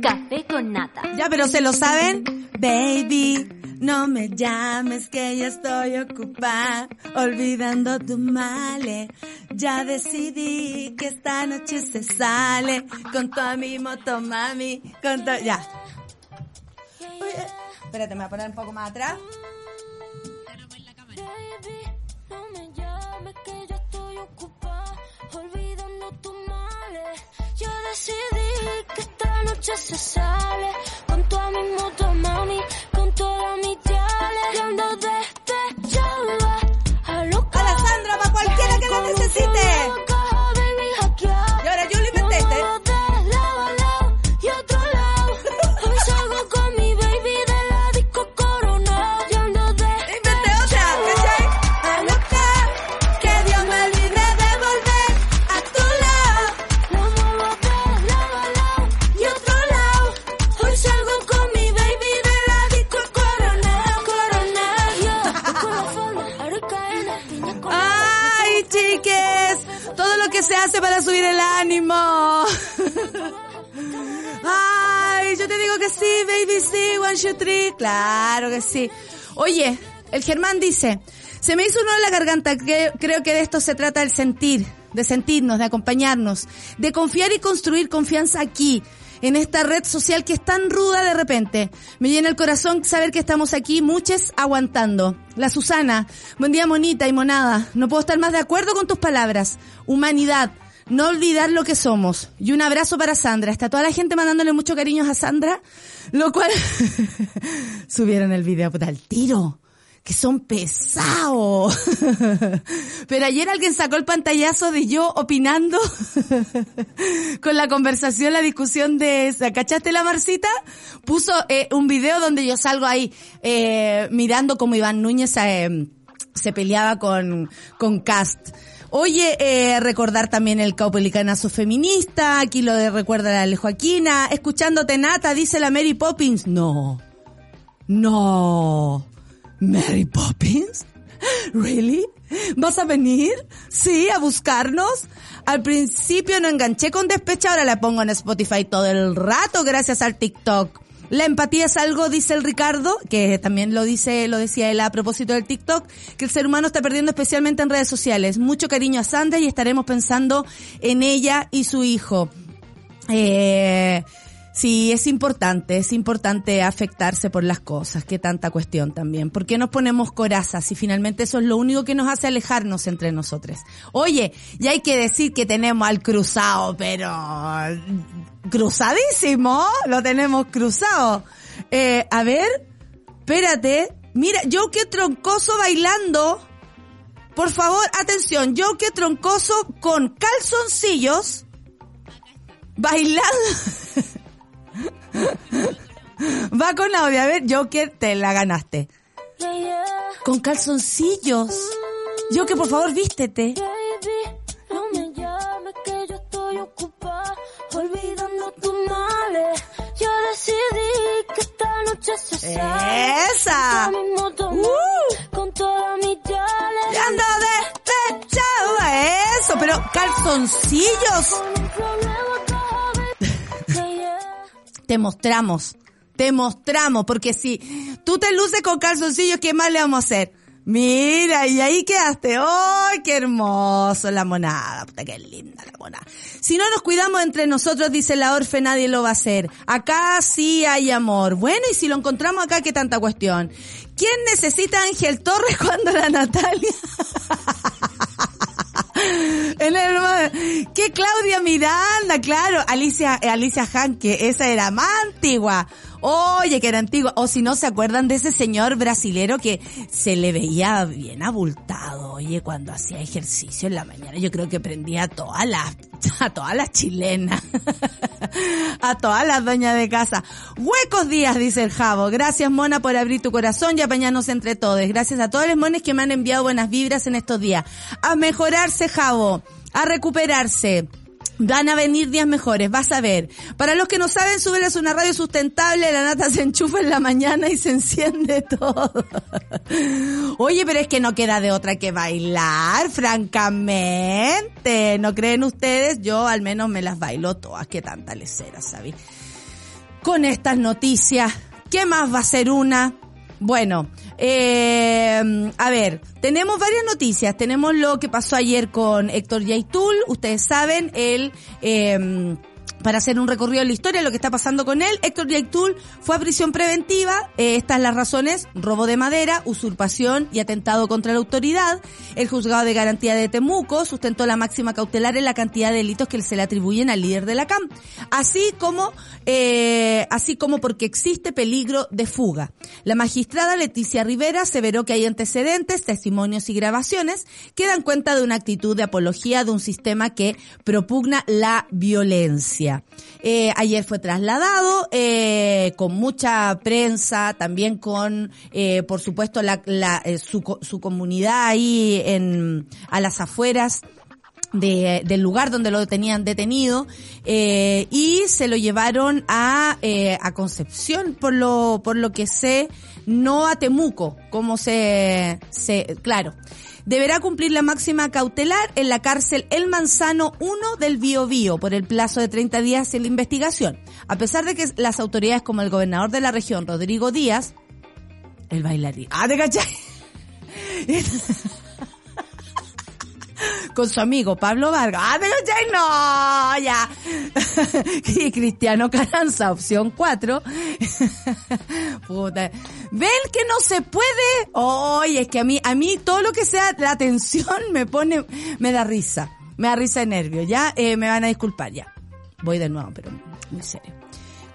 Café con nata. Ya, pero ¿se lo saben? Baby, no me llames que ya estoy ocupada, olvidando tus males. Ya decidí que esta noche se sale con tu mi moto mami, con tu... Ya. Espérate, me voy a poner un poco más atrás. decidí que esta noche se sale con toda mi moto, mami, con toda mi chale, que ando desde a Sandra para cualquiera que lo necesite. Subir el ánimo? Ay, yo te digo que sí, baby, sí, one, two, three. Claro que sí. Oye, el Germán dice, se me hizo uno en la garganta, creo que de esto se trata el sentir, de sentirnos, de acompañarnos, de confiar y construir confianza aquí, en esta red social que es tan ruda de repente. Me llena el corazón saber que estamos aquí, muchos aguantando. La Susana, buen día monita y monada. No puedo estar más de acuerdo con tus palabras. Humanidad, no olvidar lo que somos. Y un abrazo para Sandra. Está toda la gente mandándole mucho cariños a Sandra, lo cual subieron el video al tiro que son pesados. Pero ayer alguien sacó el pantallazo de yo opinando con la conversación, la discusión de ¿Cachaste la Marcita? Puso eh, un video donde yo salgo ahí eh, mirando como Iván Núñez eh, se peleaba con, con Cast. Oye, recordar también el caupelicanazo feminista, aquí lo recuerda la Joaquina, escuchándote Nata, dice la Mary Poppins. No, no, Mary Poppins, ¿really? ¿Vas a venir? Sí, a buscarnos. Al principio no enganché con despecha, ahora la pongo en Spotify todo el rato gracias al TikTok. La empatía es algo, dice el Ricardo, que también lo dice, lo decía él a propósito del TikTok, que el ser humano está perdiendo especialmente en redes sociales. Mucho cariño a Sandra y estaremos pensando en ella y su hijo. Eh, sí, es importante, es importante afectarse por las cosas, que tanta cuestión también. ¿Por qué nos ponemos corazas y finalmente eso es lo único que nos hace alejarnos entre nosotros? Oye, y hay que decir que tenemos al cruzado, pero cruzadísimo, lo tenemos cruzado. Eh, a ver, espérate, mira, yo que troncoso bailando. Por favor, atención, yo que troncoso con calzoncillos bailando. Va con audio, a ver, que te la ganaste. Con calzoncillos. Yo que por favor vístete. ¡Esa! Mi ¡Uh! con todas mis yales. Y ando despechado eso, pero calzoncillos. Te mostramos, te mostramos, porque si tú te luces con calzoncillos, ¿qué más le vamos a hacer? Mira, y ahí quedaste. ¡Ay, qué hermoso la monada! Puta, qué linda la monada. Si no nos cuidamos entre nosotros, dice la Orfe, nadie lo va a hacer. Acá sí hay amor. Bueno, y si lo encontramos acá, ¿qué tanta cuestión? ¿Quién necesita a Ángel Torres cuando la Natalia? En el, que Claudia Miranda, claro, Alicia, Alicia Han, que esa era más antigua. Oye, que era antigua. O si no se acuerdan de ese señor brasilero que se le veía bien abultado, oye, cuando hacía ejercicio en la mañana. Yo creo que prendía a todas las, a todas las chilenas. a todas las doñas de casa. Huecos días, dice el Javo. Gracias, Mona, por abrir tu corazón y apañarnos entre todos. Gracias a todos los mones que me han enviado buenas vibras en estos días. A mejorarse, Javo. A recuperarse. Van a venir días mejores, vas a ver. Para los que no saben, súbeles una radio sustentable, la nata se enchufa en la mañana y se enciende todo. Oye, pero es que no queda de otra que bailar, francamente. ¿No creen ustedes? Yo al menos me las bailo todas, que tanta lecera, ¿sabes? Con estas noticias, ¿qué más va a ser una? Bueno, eh, a ver, tenemos varias noticias. Tenemos lo que pasó ayer con Héctor Yaitul. Ustedes saben, él, eh, para hacer un recorrido en la historia, lo que está pasando con él, Héctor Yaitul fue a prisión preventiva. Eh, estas las razones, robo de madera, usurpación y atentado contra la autoridad. El juzgado de garantía de Temuco sustentó la máxima cautelar en la cantidad de delitos que se le atribuyen al líder de la CAM. Así como, eh, así como porque existe peligro de fuga. La magistrada Leticia Rivera aseveró que hay antecedentes, testimonios y grabaciones que dan cuenta de una actitud de apología de un sistema que propugna la violencia. Eh, ayer fue trasladado eh, con mucha prensa, también con, eh, por supuesto, su, co- su comunidad ahí en, a las afueras de- del lugar donde lo tenían detenido y se lo llevaron a, a Concepción por lo por lo que sé no a Temuco como se se claro deberá cumplir la máxima cautelar en la cárcel El Manzano 1 del Bío Bío por el plazo de 30 días en la investigación. A pesar de que las autoridades como el gobernador de la región, Rodrigo Díaz, el bailarín, ah, ¿te cachai? con su amigo Pablo Vargas. ¡Ah, pero ya no! Ya. y Cristiano Caranza, opción 4. Puta. ¿Ven que no se puede? Oye, es que a mí, a mí todo lo que sea la atención me pone, me da risa. Me da risa de nervio. Ya, eh, me van a disculpar, ya. Voy de nuevo, pero muy serio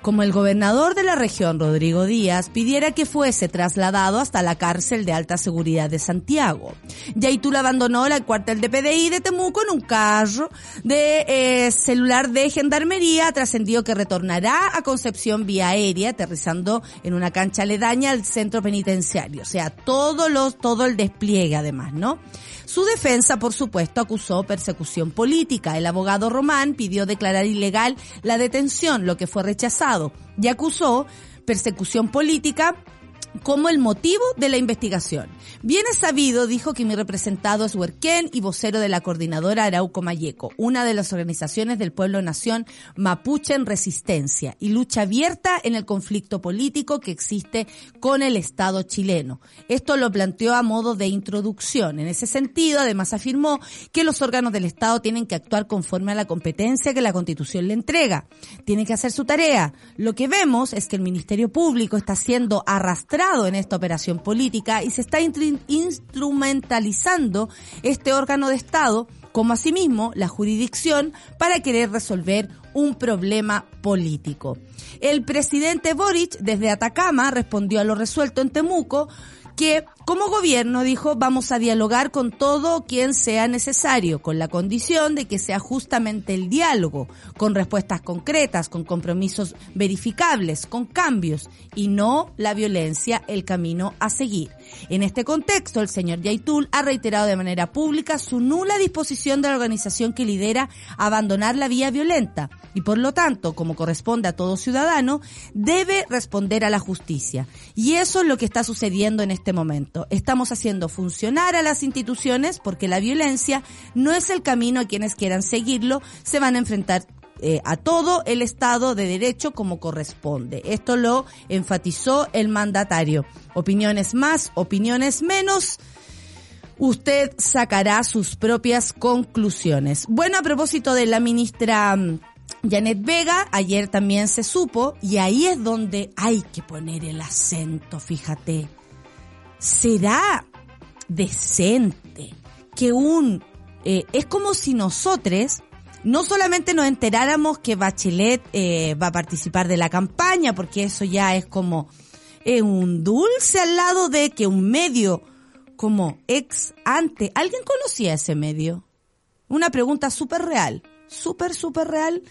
como el gobernador de la región, Rodrigo Díaz, pidiera que fuese trasladado hasta la cárcel de alta seguridad de Santiago. Yaitul abandonó el cuartel de PDI de Temuco en un carro de eh, celular de gendarmería, trascendió que retornará a Concepción vía aérea, aterrizando en una cancha aledaña al centro penitenciario. O sea, todo los, todo el despliegue además, ¿no? Su defensa, por supuesto, acusó persecución política. El abogado Román pidió declarar ilegal la detención, lo que fue rechazado, y acusó persecución política como el motivo de la investigación. Bien es sabido, dijo que mi representado es Huerquén y vocero de la coordinadora Arauco Mayeco, una de las organizaciones del pueblo nación mapuche en resistencia y lucha abierta en el conflicto político que existe con el Estado chileno. Esto lo planteó a modo de introducción. En ese sentido, además afirmó que los órganos del Estado tienen que actuar conforme a la competencia que la Constitución le entrega. Tienen que hacer su tarea. Lo que vemos es que el Ministerio Público está siendo arrastrado en esta operación política y se está instrumentalizando este órgano de Estado como asimismo la jurisdicción para querer resolver un problema político. El presidente Boric desde Atacama respondió a lo resuelto en Temuco que como gobierno dijo vamos a dialogar con todo quien sea necesario, con la condición de que sea justamente el diálogo, con respuestas concretas, con compromisos verificables, con cambios y no la violencia el camino a seguir. En este contexto, el señor Yaitul ha reiterado de manera pública su nula disposición de la organización que lidera abandonar la vía violenta y por lo tanto, como corresponde a todo ciudadano, debe responder a la justicia. Y eso es lo que está sucediendo en este momento. Estamos haciendo funcionar a las instituciones porque la violencia no es el camino a quienes quieran seguirlo, se van a enfrentar eh, a todo el Estado de Derecho como corresponde. Esto lo enfatizó el mandatario. Opiniones más, opiniones menos. Usted sacará sus propias conclusiones. Bueno, a propósito de la ministra mm, Janet Vega, ayer también se supo, y ahí es donde hay que poner el acento, fíjate. ¿Será decente que un... Eh, es como si nosotros no solamente nos enteráramos que Bachelet eh, va a participar de la campaña, porque eso ya es como un dulce al lado de que un medio como ex ante, ¿alguien conocía ese medio? Una pregunta súper real, súper, súper real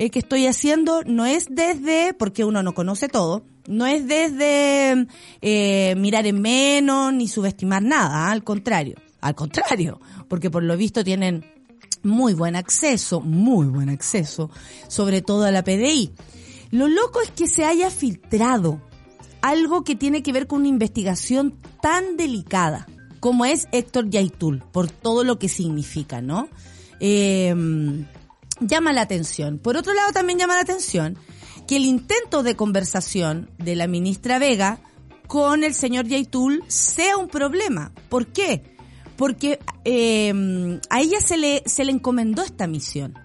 eh, que estoy haciendo, no es desde, porque uno no conoce todo, no es desde eh, mirar en menos ni subestimar nada, al contrario, al contrario, porque por lo visto tienen muy buen acceso, muy buen acceso, sobre todo a la PDI. Lo loco es que se haya filtrado algo que tiene que ver con una investigación tan delicada como es Héctor Yaitul, por todo lo que significa, ¿no? Eh, llama la atención. Por otro lado, también llama la atención que el intento de conversación de la ministra Vega con el señor Yaitul sea un problema. ¿Por qué? porque eh, a ella se le, se le encomendó esta misión.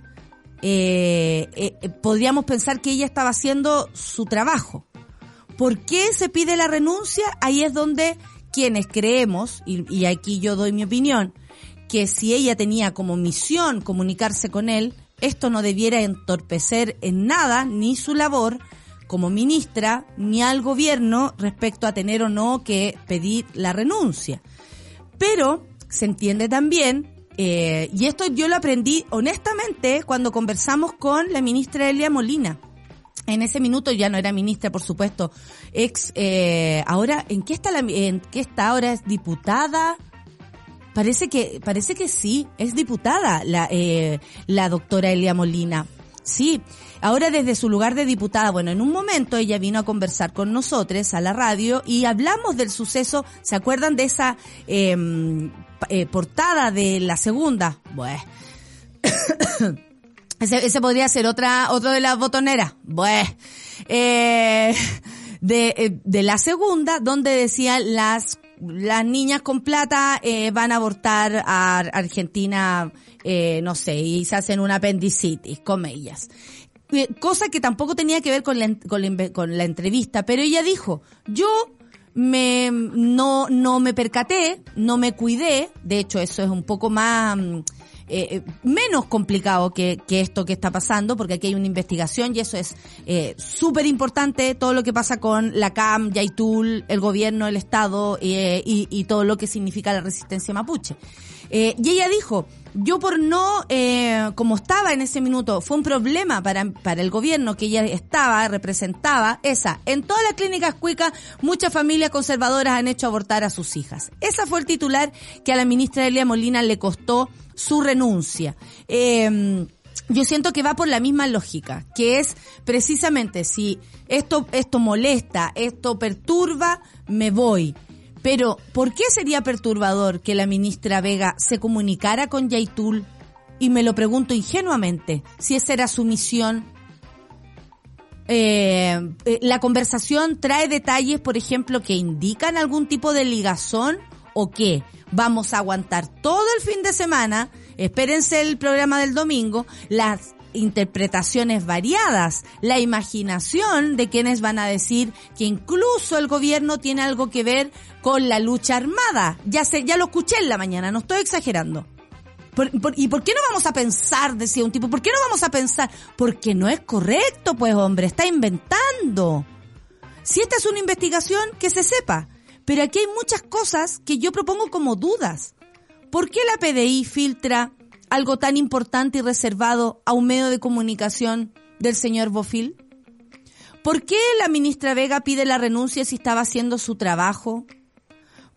Eh, eh, podríamos pensar que ella estaba haciendo su trabajo. ¿Por qué se pide la renuncia? Ahí es donde quienes creemos, y, y aquí yo doy mi opinión, que si ella tenía como misión comunicarse con él, esto no debiera entorpecer en nada ni su labor como ministra ni al gobierno respecto a tener o no que pedir la renuncia. Pero se entiende también, eh, y esto yo lo aprendí honestamente cuando conversamos con la ministra Elia Molina. En ese minuto ya no era ministra, por supuesto, ex, eh, ahora, ¿en qué está la, en qué está ahora? ¿Es diputada? Parece que, parece que sí, es diputada la, eh, la doctora Elia Molina. Sí, ahora desde su lugar de diputada, bueno, en un momento ella vino a conversar con nosotros a la radio y hablamos del suceso, ¿se acuerdan de esa eh, eh, portada de la segunda? Bueno, ese, ese podría ser otra, otro de las botoneras. Bueno, eh, de, eh, de la segunda, donde decía las las niñas con plata eh, van a abortar a Argentina, eh, no sé, y se hacen una apendicitis, con ellas. Eh, Cosa que tampoco tenía que ver con la, con la, con la entrevista, pero ella dijo, yo me, no, no me percaté, no me cuidé, de hecho eso es un poco más, mm, eh, eh, menos complicado que, que esto que está pasando, porque aquí hay una investigación y eso es eh, súper importante, todo lo que pasa con la CAM, Yaitul, el gobierno, el Estado eh, y, y todo lo que significa la resistencia mapuche. Eh, y ella dijo, yo por no, eh, como estaba en ese minuto, fue un problema para, para el gobierno que ella estaba, representaba, esa, en todas las clínicas cuicas, muchas familias conservadoras han hecho abortar a sus hijas. Esa fue el titular que a la ministra Elia Molina le costó su renuncia. Eh, yo siento que va por la misma lógica, que es precisamente si esto, esto molesta, esto perturba, me voy. Pero, ¿por qué sería perturbador que la ministra Vega se comunicara con Yaitul? Y me lo pregunto ingenuamente, si esa era su misión. Eh, eh, la conversación trae detalles, por ejemplo, que indican algún tipo de ligazón o qué. Vamos a aguantar todo el fin de semana, espérense el programa del domingo, las interpretaciones variadas, la imaginación de quienes van a decir que incluso el gobierno tiene algo que ver con la lucha armada. Ya sé, ya lo escuché en la mañana, no estoy exagerando. ¿Y por qué no vamos a pensar, decía un tipo, por qué no vamos a pensar? Porque no es correcto, pues hombre, está inventando. Si esta es una investigación, que se sepa. Pero aquí hay muchas cosas que yo propongo como dudas. ¿Por qué la PDI filtra algo tan importante y reservado a un medio de comunicación del señor Bofil? ¿Por qué la ministra Vega pide la renuncia si estaba haciendo su trabajo?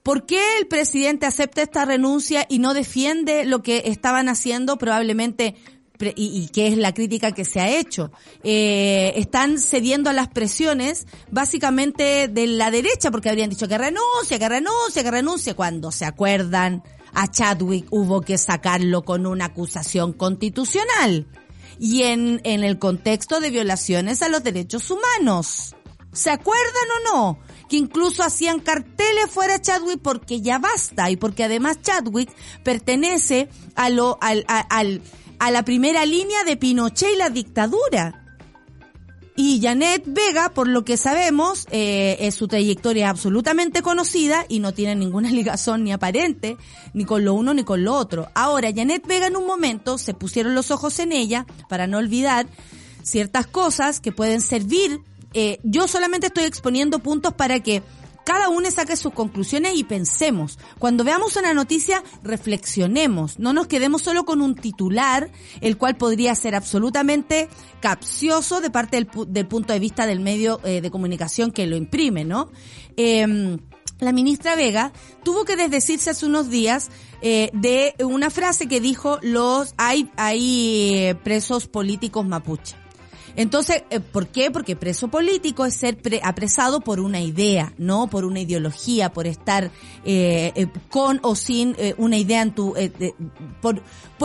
¿Por qué el presidente acepta esta renuncia y no defiende lo que estaban haciendo probablemente y, y que es la crítica que se ha hecho? Eh, están cediendo a las presiones básicamente de la derecha porque habrían dicho que renuncia, que renuncia, que renuncia. Cuando se acuerdan, a Chadwick hubo que sacarlo con una acusación constitucional y en, en el contexto de violaciones a los derechos humanos. ¿Se acuerdan o no? Que incluso hacían carteles fuera Chadwick porque ya basta y porque además Chadwick pertenece a lo, al, a, al- a la primera línea de Pinochet y la dictadura. Y Janet Vega, por lo que sabemos, eh, es su trayectoria absolutamente conocida y no tiene ninguna ligazón ni aparente, ni con lo uno ni con lo otro. Ahora, Janet Vega en un momento se pusieron los ojos en ella para no olvidar ciertas cosas que pueden servir. Eh, yo solamente estoy exponiendo puntos para que cada uno saque sus conclusiones y pensemos. Cuando veamos una noticia, reflexionemos. No nos quedemos solo con un titular, el cual podría ser absolutamente capcioso de parte del, del punto de vista del medio eh, de comunicación que lo imprime, ¿no? Em, la ministra Vega tuvo que desdecirse hace unos días eh, de una frase que dijo los hay hay eh, presos políticos mapuche. Entonces, eh, ¿por qué? Porque preso político es ser pre- apresado por una idea, no por una ideología, por estar eh, eh, con o sin eh, una idea en tu, de- por,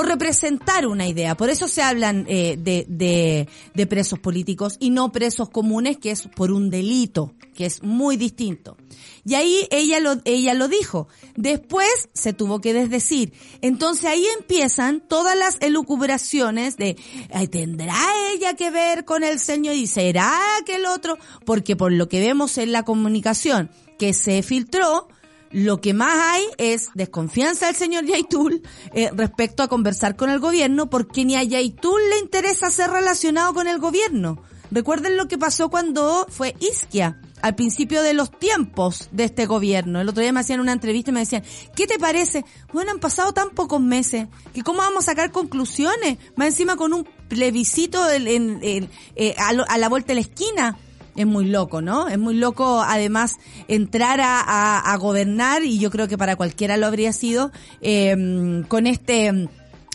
representar una idea. Por eso se hablan de, de, de presos políticos y no presos comunes, que es por un delito, que es muy distinto. Y ahí ella lo, ella lo dijo. Después se tuvo que desdecir. Entonces ahí empiezan todas las elucubraciones de, "Ay, ¿tendrá ella que ver con el señor? ¿Y será que el otro? Porque por lo que vemos en la comunicación que se filtró, lo que más hay es desconfianza del señor Yaitul eh, respecto a conversar con el gobierno, porque ni a Yaitul le interesa ser relacionado con el gobierno. Recuerden lo que pasó cuando fue Isquia, al principio de los tiempos de este gobierno. El otro día me hacían una entrevista y me decían, ¿qué te parece? Bueno, han pasado tan pocos meses, que cómo vamos a sacar conclusiones, más encima con un plebiscito en- en- en- eh, a, la vuelta de la esquina. Es muy loco, ¿no? Es muy loco, además, entrar a, a- a gobernar, y yo creo que para cualquiera lo habría sido, eh, con este,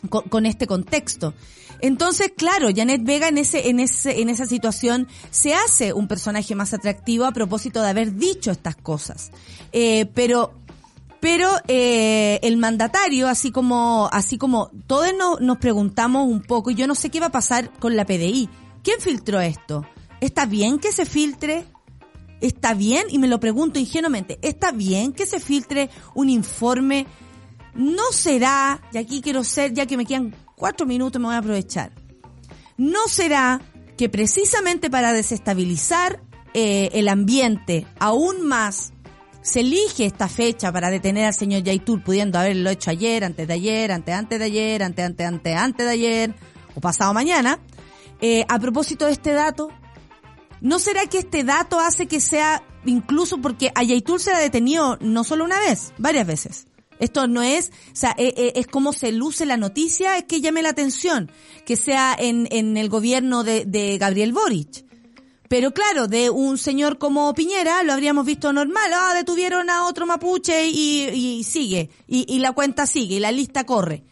con este contexto. Entonces, claro, Janet Vega en ese, en ese, en esa situación se hace un personaje más atractivo a propósito de haber dicho estas cosas. Eh, pero, pero eh, el mandatario, así como, así como todos no- nos preguntamos un poco, y yo no sé qué va a pasar con la PDI. ¿Quién filtró esto? ¿Está bien que se filtre? ¿Está bien? Y me lo pregunto ingenuamente, ¿está bien que se filtre un informe? ¿No será, y aquí quiero ser, ya que me quedan cuatro minutos, me voy a aprovechar, ¿no será que precisamente para desestabilizar eh, el ambiente aún más se elige esta fecha para detener al señor Yaitul, pudiendo haberlo hecho ayer, antes de ayer, antes, antes de ayer, antes, antes, antes, antes de ayer, o pasado mañana, eh, a propósito de este dato, ¿No será que este dato hace que sea, incluso porque a Yaitul se la detenido no solo una vez, varias veces? Esto no es, o sea, eh, eh, es como se luce la noticia, es que llame la atención, que sea en, en el gobierno de, de Gabriel Boric. Pero claro, de un señor como Piñera lo habríamos visto normal, ah, detuvieron a otro mapuche y, y sigue, y, y la cuenta sigue, y la lista corre.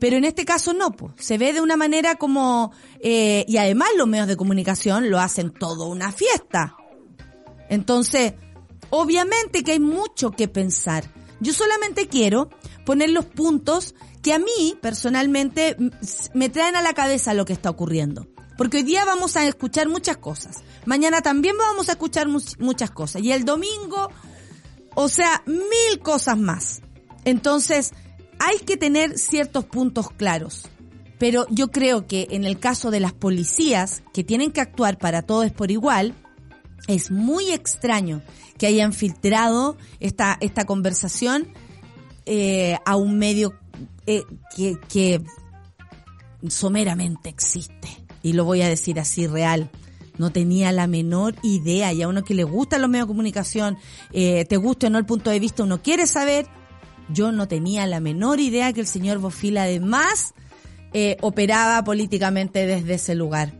Pero en este caso no, pues. Se ve de una manera como, eh, y además los medios de comunicación lo hacen todo una fiesta. Entonces, obviamente que hay mucho que pensar. Yo solamente quiero poner los puntos que a mí, personalmente, me traen a la cabeza lo que está ocurriendo. Porque hoy día vamos a escuchar muchas cosas. Mañana también vamos a escuchar muchas cosas. Y el domingo, o sea, mil cosas más. Entonces, hay que tener ciertos puntos claros. Pero yo creo que en el caso de las policías, que tienen que actuar para todos por igual, es muy extraño que hayan filtrado esta, esta conversación eh, a un medio eh, que, que someramente existe. Y lo voy a decir así real. No tenía la menor idea. Y a uno que le gustan los medios de comunicación, eh, te guste o no el punto de vista, uno quiere saber. Yo no tenía la menor idea que el señor Bofil además eh, operaba políticamente desde ese lugar.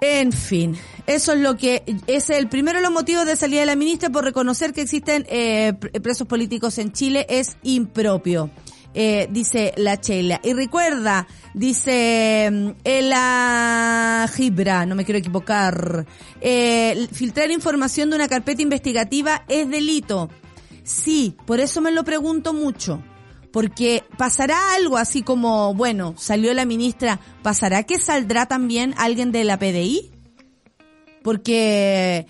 En fin, eso es lo que es el primero de los motivos de salida de la ministra por reconocer que existen eh, pre- presos políticos en Chile es impropio. Eh, dice la Chela. Y recuerda, dice mm, Ela Gibra, no me quiero equivocar, eh, filtrar información de una carpeta investigativa es delito. Sí, por eso me lo pregunto mucho. Porque pasará algo así como, bueno, salió la ministra, ¿pasará que saldrá también alguien de la PDI? Porque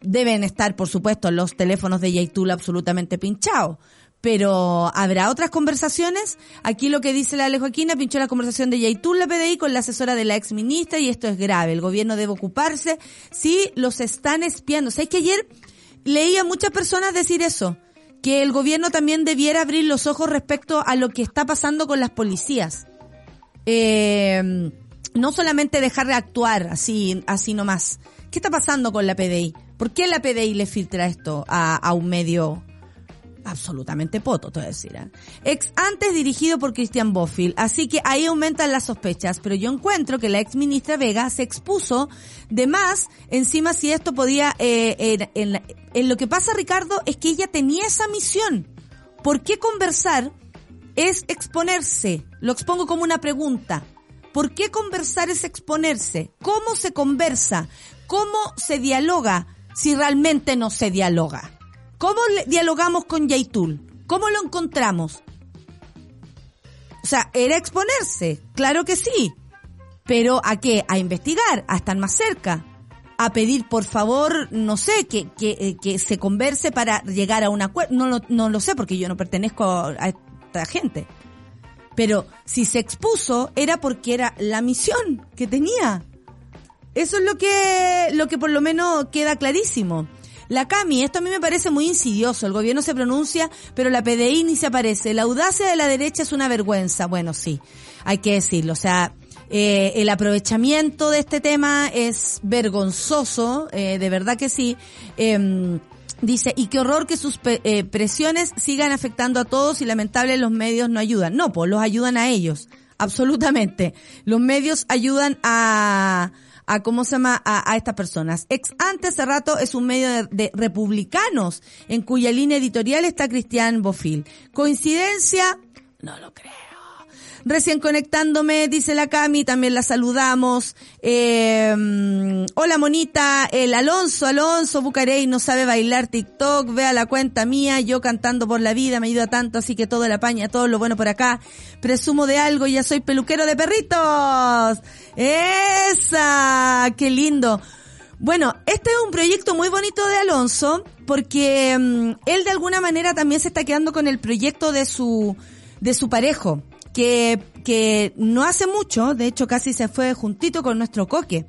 deben estar, por supuesto, los teléfonos de Yaitul absolutamente pinchados. Pero, ¿habrá otras conversaciones? Aquí lo que dice la Ale Joaquina, pinchó la conversación de Yaitul, la PDI, con la asesora de la ex ministra, y esto es grave. El gobierno debe ocuparse si los están espiando. ¿Sabes que ayer leí a muchas personas decir eso? Que el gobierno también debiera abrir los ojos respecto a lo que está pasando con las policías. Eh, no solamente dejar de actuar así, así nomás. ¿Qué está pasando con la PDI? ¿Por qué la PDI le filtra esto a, a un medio absolutamente poto, te voy a decir. ¿eh? Ex antes dirigido por Christian Bofill, así que ahí aumentan las sospechas, pero yo encuentro que la ex ministra Vega se expuso de más encima si esto podía, eh, en, en en lo que pasa Ricardo es que ella tenía esa misión. ¿Por qué conversar es exponerse? Lo expongo como una pregunta. ¿Por qué conversar es exponerse? ¿Cómo se conversa? ¿Cómo se dialoga si realmente no se dialoga? ¿Cómo dialogamos con Yaitul? ¿Cómo lo encontramos? O sea, era exponerse, claro que sí. Pero ¿a qué? A investigar, a estar más cerca. A pedir, por favor, no sé, que, que, eh, que se converse para llegar a un acuerdo. No, lo- no lo sé porque yo no pertenezco a esta gente. Pero si se expuso era porque era la misión que tenía. Eso es lo que, lo que por lo menos queda clarísimo. La Cami, esto a mí me parece muy insidioso. El gobierno se pronuncia, pero la PDI ni se aparece. La audacia de la derecha es una vergüenza. Bueno, sí, hay que decirlo. O sea, eh, el aprovechamiento de este tema es vergonzoso, eh, de verdad que sí. Em, Dice, y qué horror que sus eh, presiones sigan afectando a todos y lamentable los medios no ayudan. No, pues los ayudan a ellos, absolutamente. Los medios ayudan a, a ¿cómo se llama? A, a estas personas. Ex ante hace rato es un medio de, de republicanos en cuya línea editorial está Cristian Bofil. ¿Coincidencia? No lo creo. Recién conectándome, dice la Cami, también la saludamos. Eh, mm, hola monita, el Alonso, Alonso Bucarey no sabe bailar TikTok, vea la cuenta mía, yo cantando por la vida, me ayuda tanto, así que todo la paña, todo lo bueno por acá. Presumo de algo, ya soy peluquero de perritos. Esa, qué lindo. Bueno, este es un proyecto muy bonito de Alonso porque mm, él de alguna manera también se está quedando con el proyecto de su de su parejo, que que no hace mucho, de hecho casi se fue juntito con nuestro coque.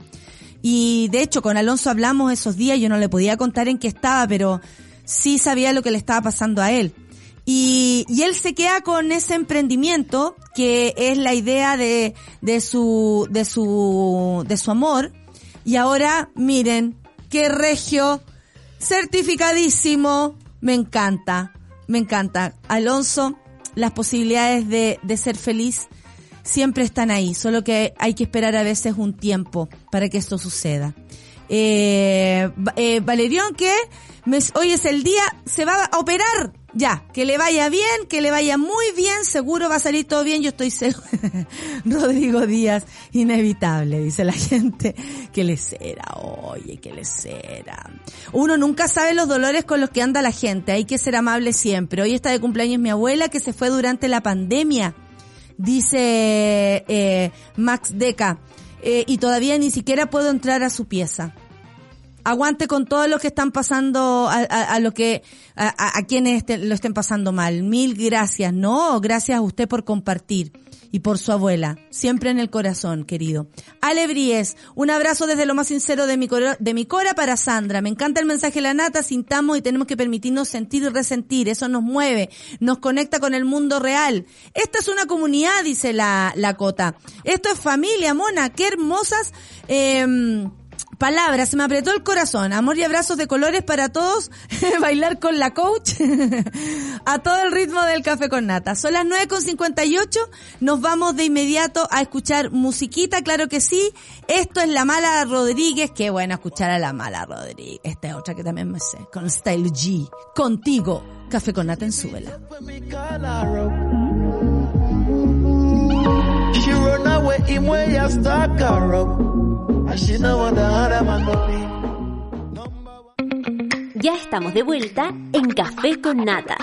Y de hecho con Alonso hablamos esos días, yo no le podía contar en qué estaba, pero sí sabía lo que le estaba pasando a él. Y, y él se queda con ese emprendimiento que es la idea de, de su, de su, de su amor. Y ahora, miren, qué regio, certificadísimo, me encanta, me encanta. Alonso, las posibilidades de, de ser feliz siempre están ahí, solo que hay que esperar a veces un tiempo para que esto suceda. Eh, eh, Valerión, que hoy es el día, se va a operar. Ya, que le vaya bien, que le vaya muy bien, seguro va a salir todo bien, yo estoy seguro. Rodrigo Díaz, inevitable, dice la gente. Que le será, oye, que le será. Uno nunca sabe los dolores con los que anda la gente, hay que ser amable siempre. Hoy está de cumpleaños mi abuela que se fue durante la pandemia dice eh, Max Deca, eh, y todavía ni siquiera puedo entrar a su pieza. Aguante con todos los que están pasando, a, a, a lo que, a, a- quienes lo estén pasando mal. Mil gracias. No, gracias a usted por compartir y por su abuela. Siempre en el corazón, querido. Ale Bries, un abrazo desde lo más sincero de mi, coro- de mi cora para Sandra. Me encanta el mensaje de la nata, sintamos y tenemos que permitirnos sentir y resentir. Eso nos mueve, nos conecta con el mundo real. Esta es una comunidad, dice la, la Cota. Esto es familia, mona, qué hermosas, eh, Palabras, se me apretó el corazón. Amor y abrazos de colores para todos. Bailar con la coach. a todo el ritmo del café con nata. Son las 9.58. Nos vamos de inmediato a escuchar musiquita, claro que sí. Esto es La Mala Rodríguez. Qué bueno escuchar a La Mala Rodríguez. Esta es otra que también me sé. Con Style G. Contigo. Café con nata en ya stuck Ya estamos de vuelta en Café con Nata.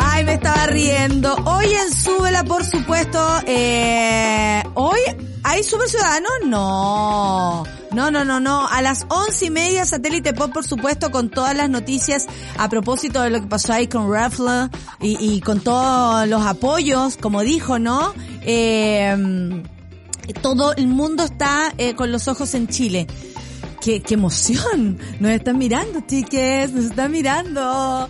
Ay, me estaba riendo. Hoy en Súbela, por supuesto, eh, hoy hay Super Ciudadano. No, no, no, no, no. A las once y media, Satélite Pop, por supuesto, con todas las noticias a propósito de lo que pasó ahí con Raffler y, y con todos los apoyos, como dijo, ¿no? Eh, todo el mundo está eh, con los ojos en Chile. ¡Qué, qué emoción! Nos están mirando, chiques, nos están mirando. A,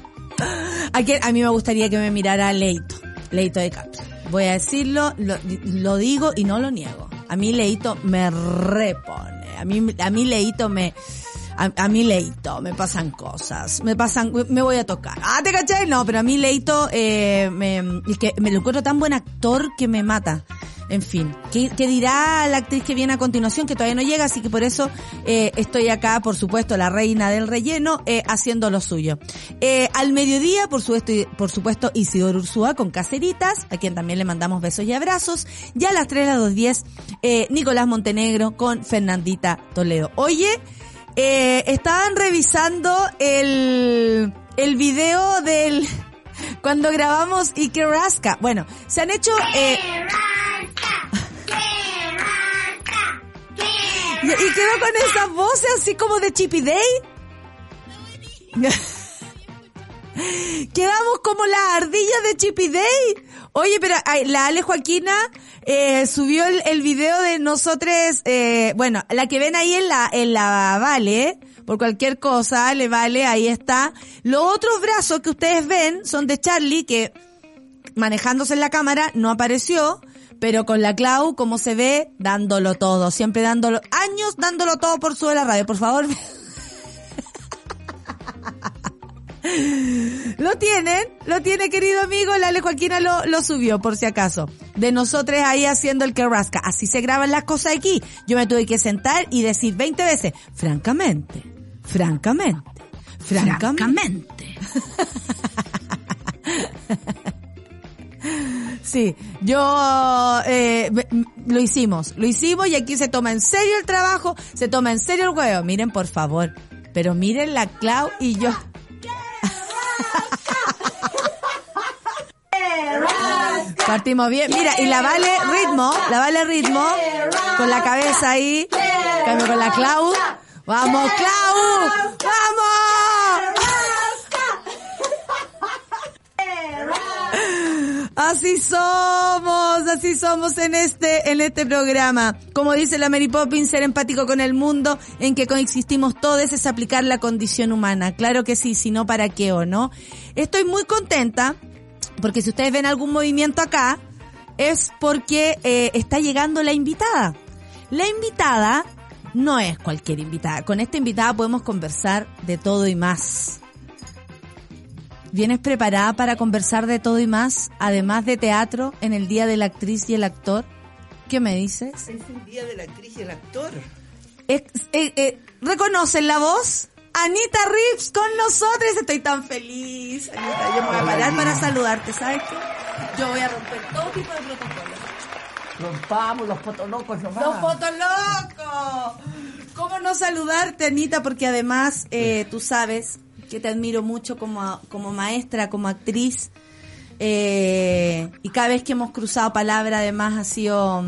a mí me gustaría que me mirara Leito, Leito de Capri. Voy a decirlo, lo, lo digo y no lo niego. A mí Leito me repone. A mí, a mí Leito me... A, a mí Leito me pasan cosas, me pasan, me voy a tocar. Ah, ¿te cachai? No, pero a mí Leito eh, me, es que me lo encuentro tan buen actor que me mata. En fin, ¿qué, dirá la actriz que viene a continuación que todavía no llega? Así que por eso eh, estoy acá, por supuesto, la reina del relleno, eh, haciendo lo suyo. Eh, al mediodía, por supuesto, por supuesto, Isidoro Ursúa con Caceritas, a quien también le mandamos besos y abrazos. Ya a las 3 a las 2.10, eh, Nicolás Montenegro con Fernandita Toledo. Oye, eh, estaban revisando el, el video del, cuando grabamos Ike Rasca. Bueno, se han hecho, eh, y, quedó con esas voces así como de Chippy Day. Quedamos como las ardillas de Chippy Day. Oye, pero ay, la Ale Joaquina eh, subió el, el video de nosotros, eh, bueno, la que ven ahí en la, en la Vale, por cualquier cosa, le vale, ahí está. Los otros brazos que ustedes ven son de Charlie, que manejándose en la cámara no apareció, pero con la Clau, como se ve, dándolo todo, siempre dándolo, años dándolo todo por su de la radio, por favor. Lo tienen, lo tiene querido amigo, la Ale Joaquina lo, lo subió por si acaso. De nosotros ahí haciendo el que rasca. Así se graban las cosas aquí. Yo me tuve que sentar y decir 20 veces, francamente, francamente, francamente. Sí, yo eh, lo hicimos, lo hicimos y aquí se toma en serio el trabajo, se toma en serio el juego. Miren, por favor, pero miren la Clau y yo. Partimos bien. Mira, y la vale ritmo, la vale ritmo, con la cabeza ahí, cambio con la Clau. ¡Vamos, Clau! ¡Vamos! Así somos, así somos en este, en este programa. Como dice la Mary Poppins, ser empático con el mundo en que coexistimos todos es aplicar la condición humana. Claro que sí, si no, ¿para qué o no? Estoy muy contenta porque si ustedes ven algún movimiento acá, es porque eh, está llegando la invitada. La invitada no es cualquier invitada. Con esta invitada podemos conversar de todo y más. ¿Vienes preparada para conversar de todo y más, además de teatro, en el Día de la Actriz y el Actor? ¿Qué me dices? Es el día de la actriz y el actor. Eh, eh, ¿Reconocen la voz? Anita Rips con nosotros. Estoy tan feliz. Anita, yo me voy a parar para saludarte, ¿sabes qué? Yo voy a romper todo tipo de protocolo. Rompamos los potolocos nomás. ¡Los fotolocos! ¿Cómo no saludarte, Anita? Porque además eh, tú sabes que te admiro mucho como, como maestra, como actriz. Eh, y cada vez que hemos cruzado palabra, además, ha sido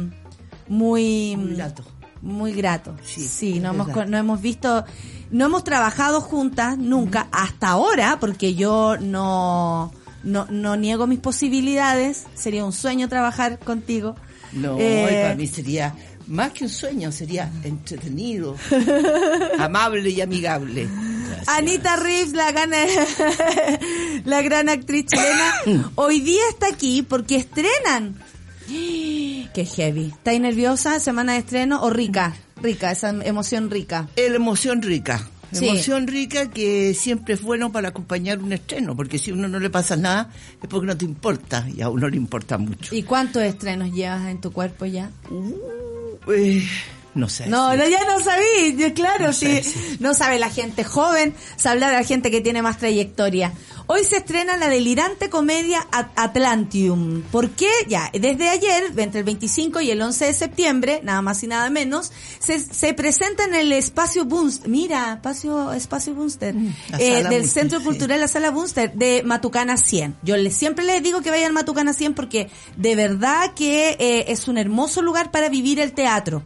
muy... Muy grato. Muy grato. Sí, Sí, no hemos, no hemos visto, no hemos trabajado juntas nunca, hasta ahora, porque yo no, no, no niego mis posibilidades. Sería un sueño trabajar contigo. No, Eh, para mí sería más que un sueño, sería entretenido, amable y amigable. Anita Reeves, la gran, la gran actriz chilena, hoy día está aquí porque estrenan. Qué heavy. ¿Estáis nerviosa? ¿Semana de estreno o rica? Rica, esa emoción rica. La emoción rica. Sí. Emoción rica que siempre es bueno para acompañar un estreno, porque si a uno no le pasa nada es porque no te importa y a uno le importa mucho. ¿Y cuántos estrenos llevas en tu cuerpo ya? Eh, no sé. No, no, ya no sabí, yo, claro, No sí. sé, sí. No sabe la gente joven, sabe la gente que tiene más trayectoria. Hoy se estrena la delirante comedia At- Atlantium. ¿Por qué? Ya, desde ayer, entre el 25 y el 11 de septiembre, nada más y nada menos, se, se presenta en el espacio Bunster, mira, espacio, espacio Bunster, la eh, del Bunster, Centro sí. Cultural La Sala Bunster de Matucana 100. Yo les, siempre les digo que vayan a Matucana 100 porque de verdad que eh, es un hermoso lugar para vivir el teatro.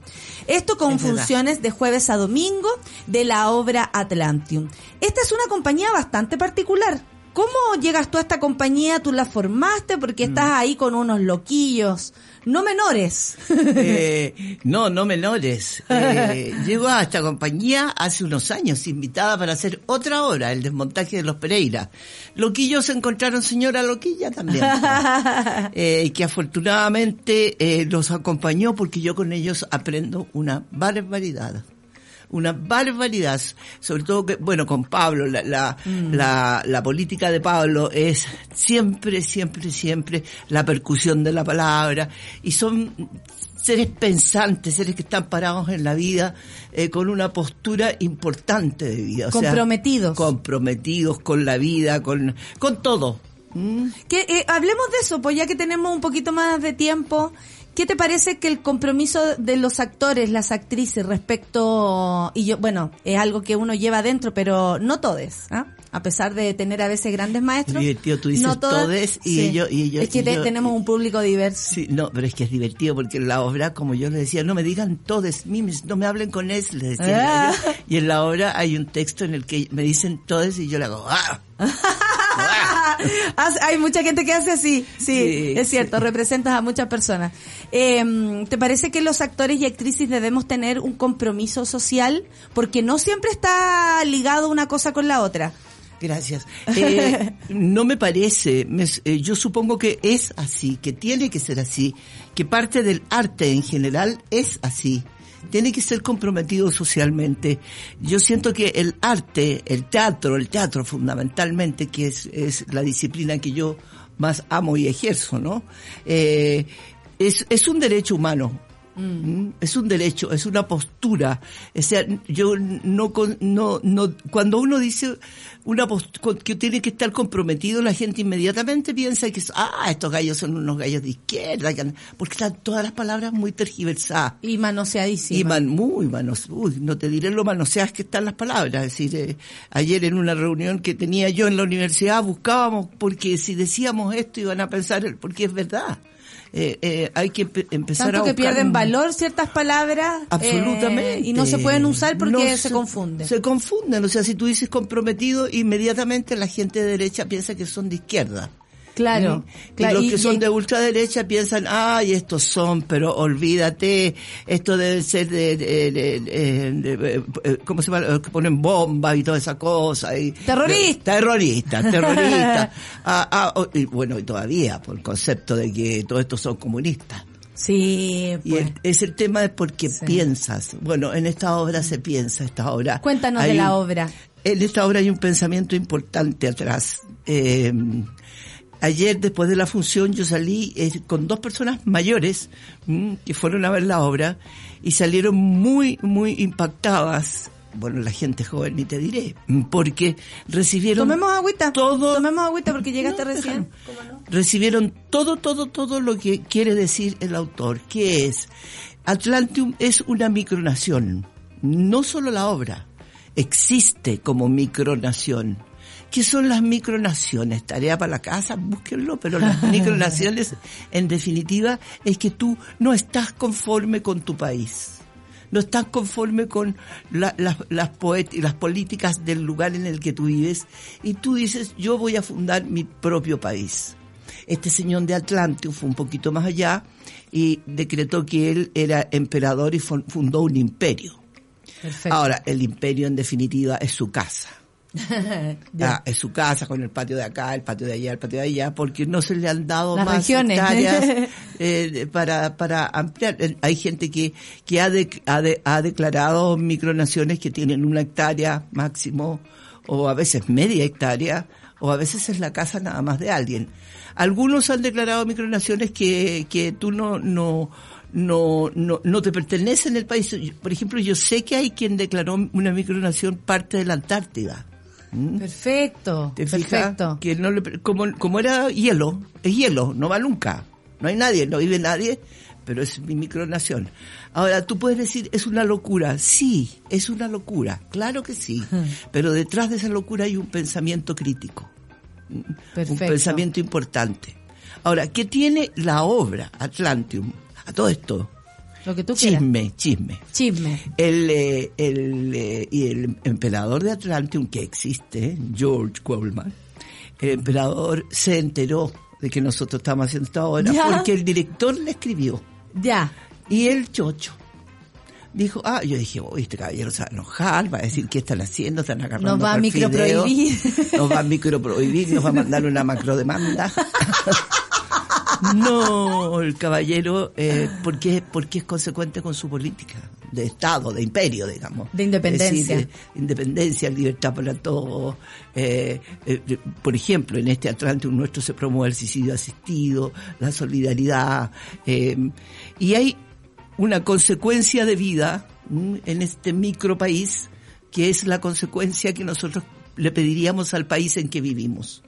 Esto con Es verdad. funciones de jueves a domingo de la obra Atlantium. Esta es una compañía bastante particular. ¿Cómo llegas tú a esta compañía? ¿Tú la formaste? Porque estás ahí con unos loquillos, no menores. Eh, no, no menores. Eh, llego a esta compañía hace unos años, invitada para hacer otra obra, el desmontaje de los Pereira. Loquillos encontraron señora Loquilla también. eh, que afortunadamente eh, los acompañó porque yo con ellos aprendo una barbaridad. Una barbaridad, sobre todo que, bueno, con Pablo, la, la, la, la política de Pablo es siempre, siempre, siempre la percusión de la palabra y son seres pensantes, seres que están parados en la vida eh, con una postura importante de vida. o sea, Comprometidos. comprometidos con la vida, con, con todo. ¿Mm? Que eh, hablemos de eso, pues ya que tenemos un poquito más de tiempo, ¿qué te parece que el compromiso de los actores, las actrices respecto y yo, bueno, es algo que uno lleva adentro, pero no todos, ¿ah? A pesar de tener a veces grandes maestros. Divertido, tú dices no todas- todes y ellos- y ellos- Es que y te- yo- tenemos un público diverso. Sí, no, pero es que es divertido porque en la obra, como yo le decía, no me digan todes, mimes, no me hablen con es, le decía. Ah. yo. Y en la obra hay un texto en el que me dicen todes y yo le hago, ¡ah! Hay mucha gente que hace así, sí, Sí, es cierto, representas a muchas personas. Eh, ¿Te parece que los actores y actrices debemos tener un compromiso social? Porque no siempre está ligado una cosa con la otra. Gracias. Eh, no me parece, me- eh, yo supongo que es así, que tiene que ser así, que parte del arte en general es así. Tiene que ser comprometido socialmente. Yo siento que el arte, el teatro, el teatro fundamentalmente, que es, es la disciplina que yo más amo y ejerzo, ¿no? Eh, es, es un derecho humano. ¿Mm? Es un derecho, es una postura. O sea, yo no, no, no, cuando uno dice una postura que tiene que estar comprometido, la gente inmediatamente piensa que, ah, estos gallos son unos gallos de izquierda, porque están todas las palabras muy tergiversadas. Y manoseadísima. Y man, muy manos, uy, no te diré lo manoseadas que están las palabras. Es decir, eh, ayer en una reunión que tenía yo en la universidad buscábamos, porque si decíamos esto iban a pensar, porque es verdad. Eh, eh, hay que empe- empezar Tanto a que pierden un- valor ciertas palabras. eh, Absolutamente. y no se pueden usar porque No se, confunden. Se confunden. O sea, si tú dices comprometido, inmediatamente la gente de derecha piensa que son de izquierda. Claro. ¿Mm? claro, y los y- que son y- de ultraderecha piensan, ay, estos son, pero olvídate, esto debe ser de, de- de- de- eh, ¿cómo se llama? Que ponen bombas y toda esa cosa. Y, Terrorista. Terrorista, terrorista. Ah, ah, oh, y bueno, y todavía, por el concepto de que todos estos son comunistas. Sí, Y pues. el- es el tema de porque Sí. piensas. Bueno, en esta obra se piensa, esta obra. Cuéntanos de la obra. En esta obra hay un pensamiento importante atrás. Eh, ayer, después de la función, yo salí eh, con dos personas mayores mm, que fueron a ver la obra y salieron muy, muy impactadas. Bueno, la gente joven ni te diré, mm, porque recibieron Tomemos agüita. todo Tomemos agüita porque llegaste no, recién. Recibieron todo, todo, todo lo que quiere decir el autor, que es Atlantium es una micronación, no solo la obra, existe como micronación. ¿Qué son las micronaciones? Tarea para la casa, búsquenlo, pero las micronaciones, en definitiva, es que tú no estás conforme con tu país no estás conforme con la- las, las, las políticas del lugar en el que tú vives y tú dices, yo voy a fundar mi propio país. Este señor de Atlantium fue un poquito más allá y decretó que él era emperador y fun- fundó un imperio. Perfecto. Ahora, el imperio en definitiva es su casa. Ah, es su casa con el patio de acá, el patio de allá, el patio de allá, porque no se le han dado Las más regiones. hectáreas eh, para, para ampliar. Hay gente que, que ha, de- ha, de- ha declarado micronaciones que tienen una hectárea máximo, o a veces media hectárea, o a veces es la casa nada más de alguien. Algunos han declarado micronaciones que, que tú no, no, no, no, no te pertenece en el país. Por ejemplo, yo sé que hay quien declaró una micronación parte de la Antártida. ¿Mm? Perfecto. ¿Te? Perfecto. Que no le- como, como era hielo, es hielo, no va nunca. No hay nadie, no vive nadie, pero es mi micronación. Ahora, tú puedes decir, es una locura. Sí, es una locura, claro que sí. Pero detrás de esa locura hay un pensamiento crítico. Perfecto. Un pensamiento importante. Ahora, ¿qué tiene la obra Atlantium? A todo esto, Lo que tú quieras. chisme, chisme. Chisme. El, eh, el, eh, y el emperador de Atlantium que existe, George Coleman, el emperador se enteró de que nosotros estamos haciendo esta obra Ya. porque el director le escribió Ya. y el chocho dijo, ah, yo dije, uy, este caballero se va a enojar, va a decir qué están haciendo, están agarrando Nos va a microprohibir. nos va a microprohibir, nos va a mandar una macrodemanda. No, el caballero, eh, porque, porque es consecuente con su política de Estado, de imperio, digamos. De independencia. Decir, de independencia, libertad para todos. Eh, eh, eh, por ejemplo, en este Atlántico nuestro se promueve el suicidio asistido, la solidaridad. eh, y hay una consecuencia de vida mm, en este micro país que es la consecuencia que nosotros le pediríamos al país en que vivimos.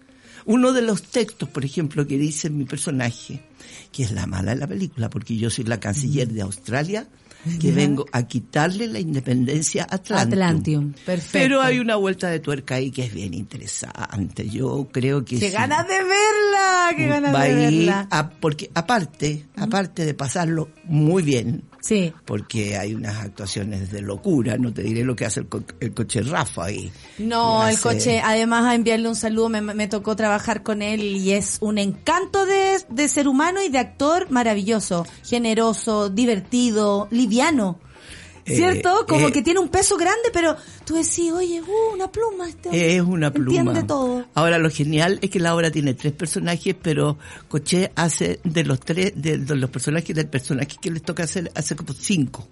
Uno de los textos, por ejemplo, que dice mi personaje, que es la mala de la película, porque yo soy la canciller de Australia, que vengo a quitarle la independencia a Atlantium. Atlantium. Perfecto. Pero hay una vuelta de tuerca ahí que es bien interesante. Yo creo que ¡Qué sí. ganas de verla! ¡Qué ganas va a de verla! a- porque aparte, aparte de pasarlo muy bien, Sí. porque hay unas actuaciones de locura, no te diré lo que hace el, co- el coche Rafa ahí. No, el coche, además a enviarle un saludo, me, me tocó trabajar con él y es un encanto de, de ser humano y de actor maravilloso, generoso, divertido, liviano. Eh, ¿Cierto? Como eh, que tiene un peso grande, pero tú decís, oye, uh, una pluma. Este Es una pluma. Entiende todo. Ahora lo genial es que la obra tiene tres personajes, pero Coché hace de los tres, de, de los personajes del personaje que les toca hacer, hace como cinco.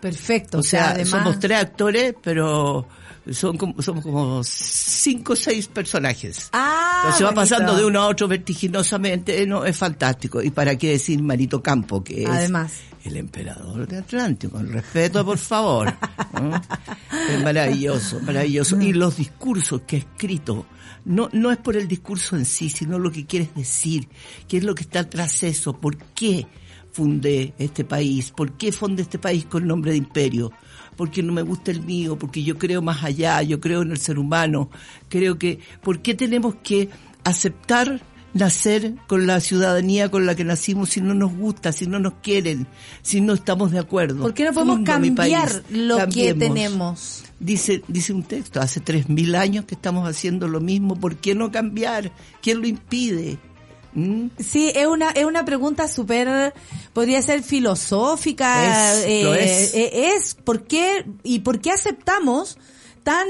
Perfecto. O sea, además, somos tres actores, pero son como, somos como cinco o seis personajes. Ah, Entonces va pasando de uno a otro vertiginosamente, no, es fantástico. Y para qué decir Marito Campo, que es Además. el emperador de Atlántico, con respeto, por favor. ¿no? Es maravilloso, maravilloso. Y los discursos que ha escrito, no, no es por el discurso en sí, sino lo que quieres decir, qué es lo que está tras eso, por qué fundé este país, por qué fundé este país con nombre de imperio, porque no me gusta el mío, porque yo creo más allá, yo creo en el ser humano, creo que, ¿por qué tenemos que aceptar nacer con la ciudadanía con la que nacimos si no nos gusta, si no nos quieren, si no estamos de acuerdo? ¿Por qué no podemos Fundo cambiar lo que tenemos? Dice, dice un texto, hace tres mil años que estamos haciendo lo mismo, ¿por qué no cambiar? ¿Quién lo impide? ¿Mm? Sí, es una, es una pregunta súper, podría ser filosófica. Es, lo es. eh, es, ¿por qué, y por qué aceptamos tan,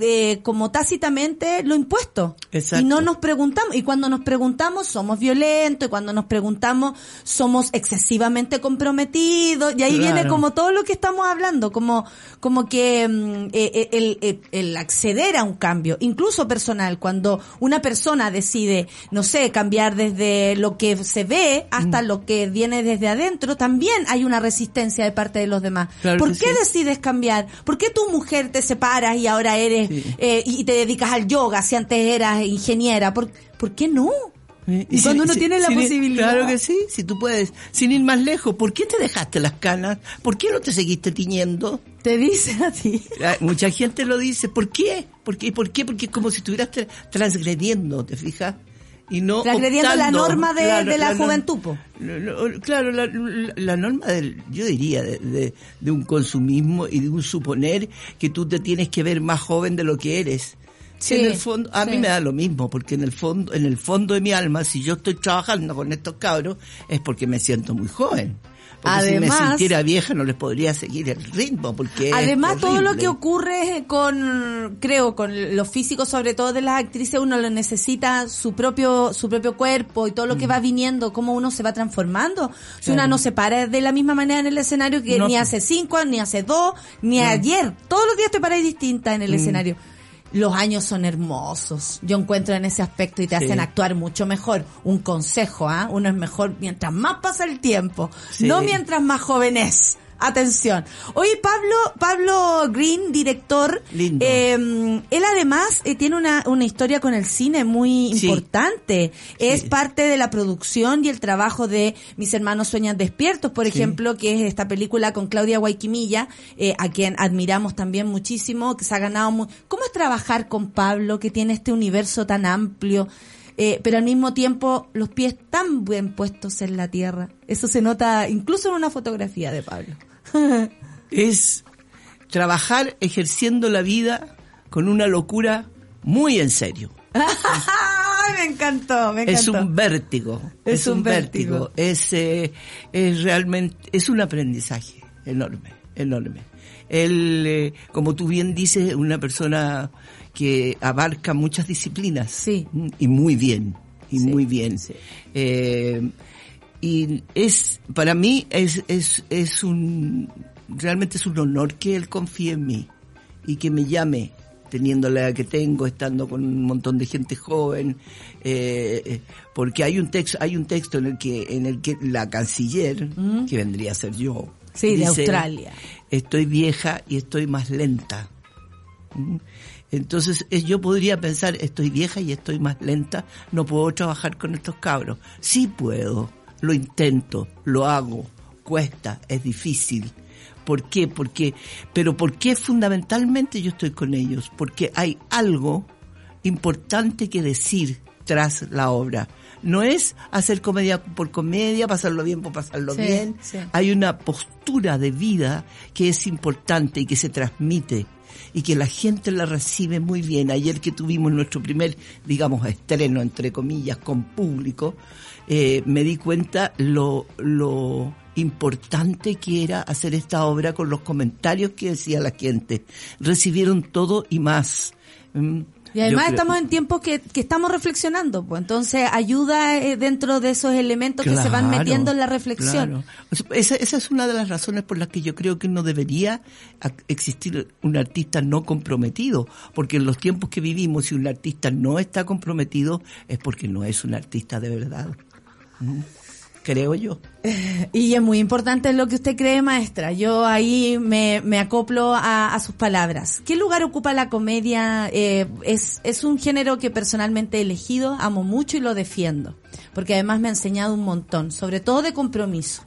eh, como tácitamente lo impuesto? Exacto. Y no nos preguntamos, y cuando nos preguntamos somos violentos, y cuando nos preguntamos somos excesivamente comprometidos, y ahí Claro. viene como todo lo que estamos hablando, como, como que mm, eh, eh, el, el- el acceder a un cambio, incluso personal, cuando una persona decide, no sé, cambiar desde lo que se ve hasta Mm. lo que viene desde adentro, también hay una resistencia de parte de los demás. Claro ¿Por qué sí. decides cambiar? ¿Por qué tu mujer te y ahora eres, Sí. eh, y te dedicas al yoga si antes eras ingeniera? ¿Por, ¿por qué no? Eh, Y cuando uno tiene la ir- posibilidad. Claro que sí, si tú puedes, sin ir más lejos, ¿por qué te dejaste las canas? ¿Por qué no te seguiste tiñendo? Te dicen a ti. Mucha gente lo dice, ¿por qué? ¿Por qué? ¿Por qué? Porque es como si estuvieras tra- transgrediendo, ¿te fijas? Y no Transgrediendo la norma de- claro, de la juventud, lo- Claro, la, norma del, yo diría, de, de- de un consumismo y de un suponer que tú te tienes que ver más joven de lo que eres. Si Sí, en el fondo, a sí. mí me da lo mismo, porque en el fondo, en el fondo de mi alma, si yo estoy trabajando con estos cabros, es porque me siento muy joven. Porque si me Además- sintiera vieja no les podría seguir el ritmo, porque Además, todo lo que ocurre con, creo, con los físicos, sobre todo de las actrices, uno lo necesita su propio, su propio cuerpo y todo lo que va viniendo, cómo uno se va transformando. Si una Mm. Claro. no se para de la misma manera en el escenario que No, ni hace cinco, ni hace dos, ni ayer. Todos los días te paras distinta Mm. en el escenario. Los años son hermosos. Yo encuentro en ese aspecto y te Sí. hacen actuar mucho mejor. Un consejo, ¿ah? Uno es mejor mientras más pasa el tiempo, Sí. no mientras más joven es. Atención. Oye, Pablo, Pablo Green, director, Lindo. eh, él además eh, tiene una, una historia con el cine muy Sí. importante. Es Sí. parte de la producción y el trabajo de Mis hermanos sueñan despiertos, por Sí. ejemplo, que es esta película con Claudia Guayquimilla, eh, a quien admiramos también muchísimo, que se ha ganado mu- ¿Cómo es trabajar con Pablo, que tiene este universo tan amplio? eh, pero al mismo tiempo los pies tan bien puestos en la tierra. Eso se nota incluso en una fotografía de Pablo. Es trabajar ejerciendo la vida con una locura muy en serio. ¡Ay, me encantó, me encantó. Es un vértigo. Es Es, un un vértigo. vértigo. Es, eh, es realmente, es un aprendizaje enorme, enorme. Él, eh, como tú bien dices, es una persona que abarca muchas disciplinas. Sí. Y muy bien, y Sí, muy bien. sí. Eh, y es, para mí es, es, es un, realmente es un honor que él confíe en mí y que me llame teniendo la edad que tengo, estando con un montón de gente joven, eh, eh, porque hay un texto, hay un texto en el que, en el que la canciller, que vendría a ser yo, Mm. Sí, de Australia. Estoy vieja y estoy más lenta. ¿Mm? Entonces yo podría pensar, estoy vieja y estoy más lenta, no puedo trabajar con estos cabros. Sí puedo, lo intento, lo hago, cuesta, es difícil. ¿Por qué? Porque, pero ¿por qué fundamentalmente yo estoy con ellos? Porque hay algo importante que decir tras la obra. No es hacer comedia por comedia, pasarlo bien por pasarlo Sí, bien. sí. Hay una postura de vida que es importante y que se transmite y que la gente la recibe muy bien. Ayer que tuvimos nuestro primer, digamos, estreno, entre comillas, con público, eh, me di cuenta lo, lo importante que era hacer esta obra con los comentarios que decía la gente. Recibieron todo y más. Mm, Y además creo- estamos en tiempos que, que estamos reflexionando, pues entonces ayuda eh, dentro de esos elementos que se van metiendo en la reflexión. claro. Esa, esa es una de las razones por las que yo creo que no debería existir un artista no comprometido, porque en los tiempos que vivimos, si un artista no está comprometido, es porque no es un artista de verdad. Creo yo. Y es muy importante lo que usted cree, maestra. Yo ahí me, me acoplo a, a sus palabras. ¿Qué lugar ocupa la comedia? Eh, es, es un género que personalmente he elegido, amo mucho y lo defiendo, porque además me ha enseñado un montón, sobre todo de compromiso.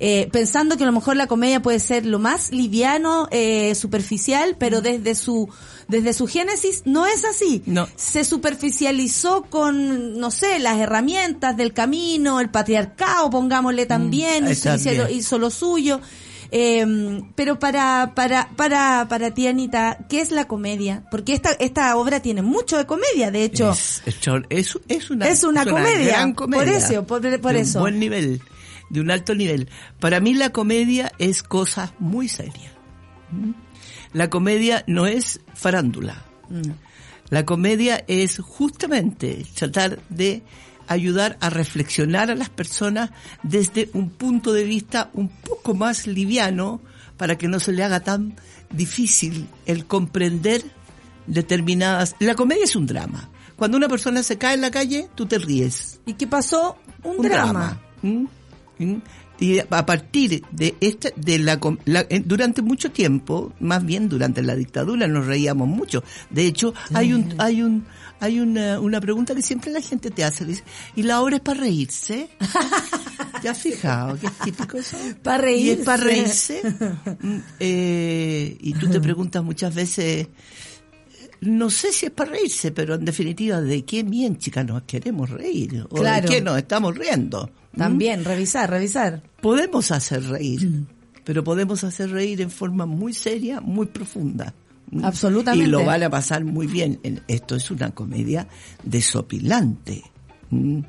Eh, pensando que a lo mejor la comedia puede ser lo más liviano, eh, superficial, pero desde su desde su génesis no es así. No. Se superficializó con, no sé, las herramientas del camino, el patriarcado, pongámosle también, hizo, hizo también. lo- hizo lo suyo. Eh, pero para, para, para, para ti, Anita, ¿qué es la comedia? Porque esta, esta obra tiene mucho de comedia, de hecho. Es, es, es- es una, Es una comedia, gran comedia. por eso, por- por de eso. Un buen nivel, de un alto nivel. Para mí la comedia es cosa muy seria. ¿Mm? La comedia no es farándula. Mm. La comedia es justamente tratar de ayudar a reflexionar a las personas desde un punto de vista un poco más liviano para que no se le haga tan difícil el comprender determinadas... La comedia es un drama. Cuando una persona se cae en la calle, tú te ríes. ¿Y qué pasó? Un, drama. ¿Mm? ¿Mm? Y a partir de esta, de la, la- durante mucho tiempo, más bien durante la dictadura, nos reíamos mucho. De hecho, hay un, hay un, hay una, una pregunta que siempre la gente te hace, dice, ¿y la hora es para reírse? ¿Ya has fijado? Que es típico eso. Para Y es reírse. para reírse. Mm, eh, y tú te preguntas muchas veces, no sé si es para reírse, pero en definitiva, ¿de qué mienchica nos queremos reír? ¿O Claro. de qué nos estamos riendo? ¿Mm? También, revisar, revisar. Podemos hacer reír, Mm. pero podemos hacer reír en forma muy seria, muy profunda. ¿Mm? Absolutamente. Y lo van a pasar muy bien. En- Esto es una comedia desopilante. ¿Mm?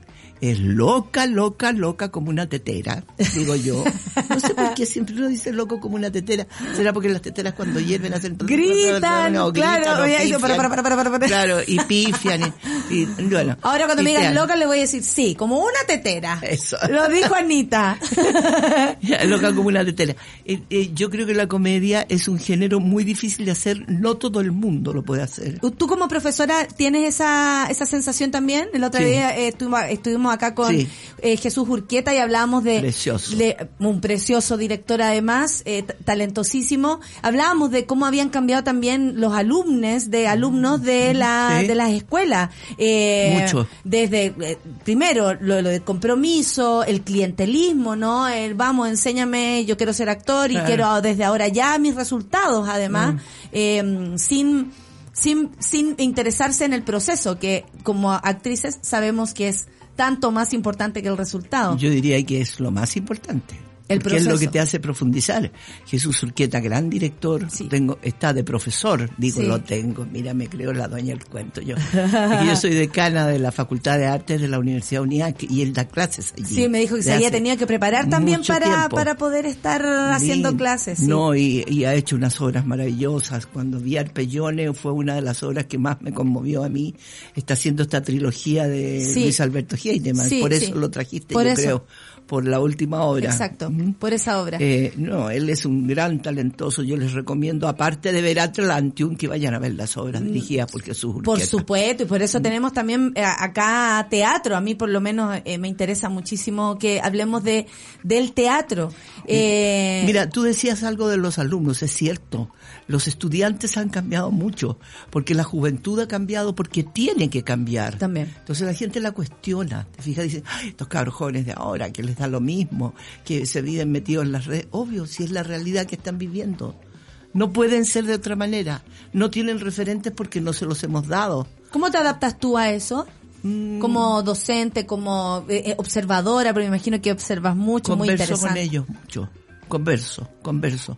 Es loca, loca, loca como una tetera, digo yo. No sé por qué siempre uno dice loco como una tetera. ¿Será porque las teteras cuando hierven hacen... Gritan, No, claro, gritan o oye, dice, para, pifian. para, para, para, para. Claro, y pifian. Y, y, bueno, Ahora cuando me digas loca le voy a decir, sí, como una tetera. Eso. Lo dijo Anita. Loca como una tetera. Eh, eh, yo creo que la comedia es un género muy difícil de hacer, no todo el mundo lo puede hacer. ¿Tú como profesora tienes esa, esa sensación también? El otro Sí. día eh, estuvimos, estuvimos acá con Sí. eh, Jesús Urquieta y hablábamos de... Precioso. de- un precioso director además, eh, talentosísimo. Hablábamos de cómo habían cambiado también los alumnos, de alumnos de la Sí. de las escuelas. Eh, Mucho. Desde, eh, primero, lo, lo de compromiso, el clientelismo, ¿no? El vamos, enséñame, yo quiero ser actor y Claro. quiero desde ahora ya mis resultados, además, Mm. eh, sin, sin, sin interesarse en el proceso, que como actrices sabemos que es tanto más importante que el resultado. Yo diría que es lo más importante. El porque es lo que te hace profundizar. Jesús Urquieta, gran director, Sí. tengo, está de profesor, digo, Sí. lo tengo, mira, me creo la dueña del cuento yo. Porque yo soy decana de la Facultad de Artes de la Universidad UNIAC y él da clases allí. Sí, me dijo que se había tenido que preparar también para, tiempo. para poder estar haciendo Sí. clases. No, y, y ha hecho unas obras maravillosas. Cuando vi Arpellone fue una de las obras que más me conmovió a mí. Está haciendo esta trilogía de. Luis Alberto Heinemann. Sí, por eso lo trajiste, Por yo eso. creo, por la última obra. Exacto, por esa obra. Eh, no, él es un gran talentoso. Yo les recomiendo, aparte de ver Atlantium, que vayan a ver las obras dirigidas por Jesús Mm. Por supuesto, y por eso tenemos también eh, acá teatro. A mí por lo menos eh, me interesa muchísimo que hablemos de del teatro. Eh, Mira, tú decías algo de los alumnos, es cierto. Los estudiantes han cambiado mucho, porque la juventud ha cambiado, porque tiene que cambiar. También. Entonces la gente la cuestiona, te fijas, dice, "Ay, estos cabros jóvenes de ahora, que les da lo mismo, que se viven metidos en las redes. Obvio, si es la realidad que están viviendo. No pueden ser de otra manera. No tienen referentes porque no se los hemos dado. ¿Cómo te adaptas tú a eso? Mm. Como docente, como eh, eh, observadora, pero me imagino que observas mucho, muy converso interesante. con ellos mucho, converso, converso.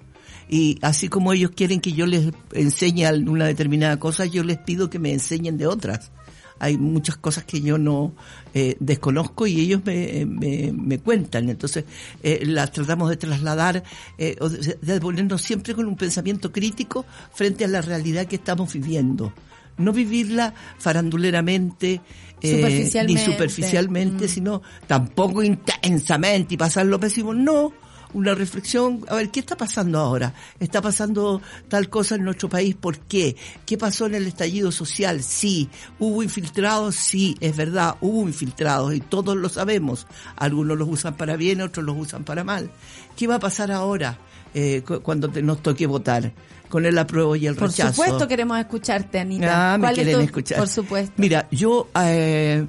Y así como ellos quieren que yo les enseñe una determinada cosa, yo les pido que me enseñen de otras. Hay muchas cosas que yo no eh, desconozco y ellos me, me, me cuentan. Entonces eh, las tratamos de trasladar, eh, de, ponernos siempre con un pensamiento crítico frente a la realidad que estamos viviendo. no vivirla faranduleramente, eh, ni Superficialmente. superficialmente, Mm. sino tampoco intensamente y pasarlo pésimo, no. Una reflexión, a ver, ¿qué está pasando ahora? ¿Está pasando tal cosa en nuestro país? ¿Por qué? ¿Qué pasó en el estallido social? Sí. ¿Hubo infiltrados? Sí, es verdad, hubo infiltrados y todos lo sabemos. Algunos los usan para bien, otros los usan para mal. ¿Qué va a pasar ahora eh, cu- cuando te- nos toque votar? Con el apruebo y el Por rechazo. supuesto queremos escucharte, Anita. Ah, me ¿Cuál es quieren tu- escuchar. Por supuesto. Mira, yo eh,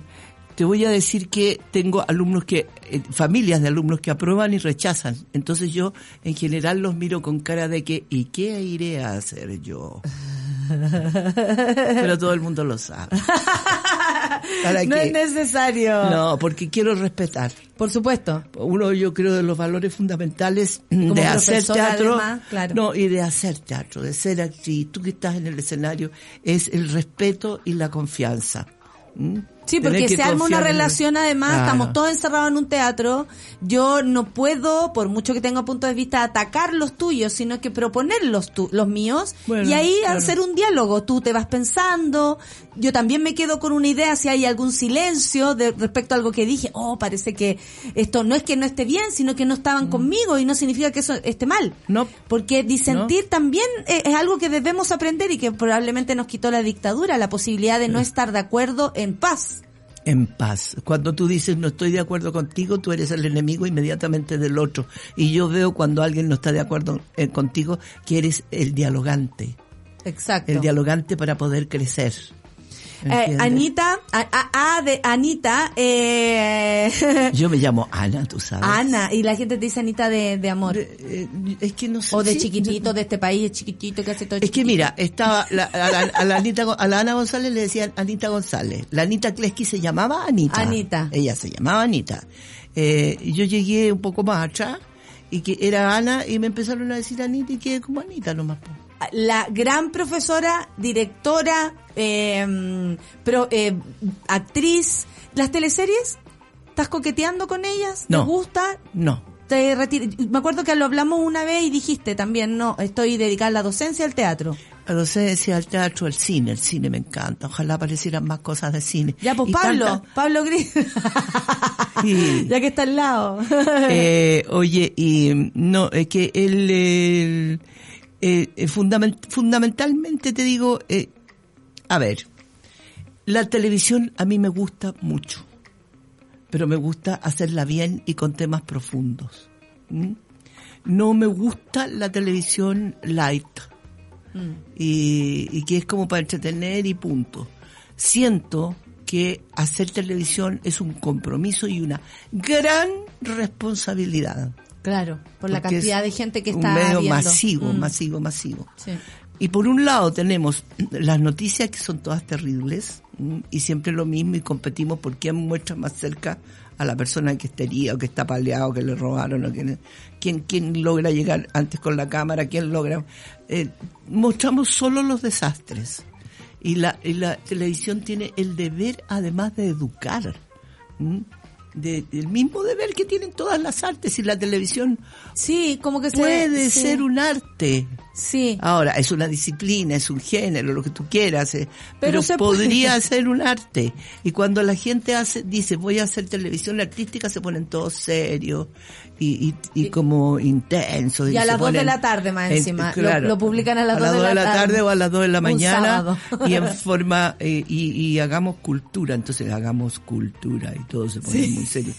te voy a decir que tengo alumnos que, eh, familias de alumnos que aprueban y rechazan. Entonces yo, en general, los miro con cara de que, ¿y qué iré a hacer yo? Pero todo el mundo lo sabe. ¿Para no qué? es necesario. No, porque quiero respetar. Por supuesto. Uno, yo creo, de los valores fundamentales Como de hacer teatro. además, claro. No, y de hacer teatro, de ser actriz. Tú que estás en el escenario, es el respeto y la confianza. ¿Mm? Sí, porque que se arma una el- relación además, Claro. estamos todos encerrados en un teatro, yo no puedo, por mucho que tenga punto de vista, atacar los tuyos, sino que proponer los, tu- los míos Bueno, y ahí claro. hacer un diálogo, tú te vas pensando, yo también me quedo con una idea si hay algún silencio de, respecto a algo que dije, oh, parece que esto no es que no esté bien, sino que no estaban conmigo y no significa que eso esté mal. Mm. No. Porque disentir también eh, es algo que debemos aprender y que probablemente nos quitó la dictadura, la posibilidad de no estar de acuerdo en paz. En paz. Cuando tú dices no estoy de acuerdo contigo, tú eres el enemigo inmediatamente del otro. Y yo veo cuando alguien no está de acuerdo eh, contigo que eres el dialogante. Exacto. El dialogante para poder crecer. Eh. Anita, a, a- a de Anita, eh, Yo me llamo Ana, tú sabes. Ana, y la gente te dice Anita de, de amor. Eh, es que no sé. o de sí, chiquitito, de este país, es chiquitito, que hace todo Es que mira, estaba la- a, la, a la Anita, a la Ana González le decían Anita González. La Anita Kleski se llamaba Anita. Anita. Ella se llamaba Anita. Eh, yo llegué un poco más atrás y que era Ana y me empezaron a decir Anita y quedé como Anita nomás. La gran profesora, directora, eh, pro- eh, actriz, las teleseries, ¿estás coqueteando con ellas? ¿Te No. gusta? No. Te Me acuerdo que lo hablamos una vez y dijiste también, no, estoy dedicada a la docencia al teatro. La docencia, al teatro, al cine. El cine me encanta. Ojalá aparecieran más cosas de cine. Ya, pues Y Pablo, tanta- Pablo Gris. Sí. ya que está al lado. Eh, oye, y no, es que el- eh, eh, fundament- fundamentalmente te digo, eh, a ver, la televisión a mí me gusta mucho, pero me gusta hacerla bien y con temas profundos. No me gusta la televisión light y, y que es como para entretener y punto. Siento que hacer televisión es un compromiso y una gran responsabilidad. Claro, por la cantidad de gente que un está medio viendo. masivo, Mm. masivo, masivo. Sí. Y por un lado tenemos las noticias que son todas terribles ¿m? y siempre lo mismo y competimos por quién muestra más cerca a la persona que está herida o que está paleado, que le robaron o quién, quién, quién logra llegar antes con la cámara, quién logra... eh, mostramos solo los desastres. Y la, y la televisión tiene el deber además de educar. ¿m? De, el mismo deber que tienen todas las artes y la televisión Sí, como que se... puede sí. ser un arte. Sí. Ahora, es una disciplina, es un género, lo que tú quieras, eh, Pero pero, se podría ser un arte. Y cuando la gente hace, dice, voy a hacer televisión artística, se ponen todos serios y, y, y como intensos. Y a las dos de ponen la tarde más en- encima. Lo- lo publican a las dos dos de la tarde. o a las dos de la mañana. Y en forma, eh, y, y hagamos cultura. Entonces hagamos cultura y todo se pone muy serio.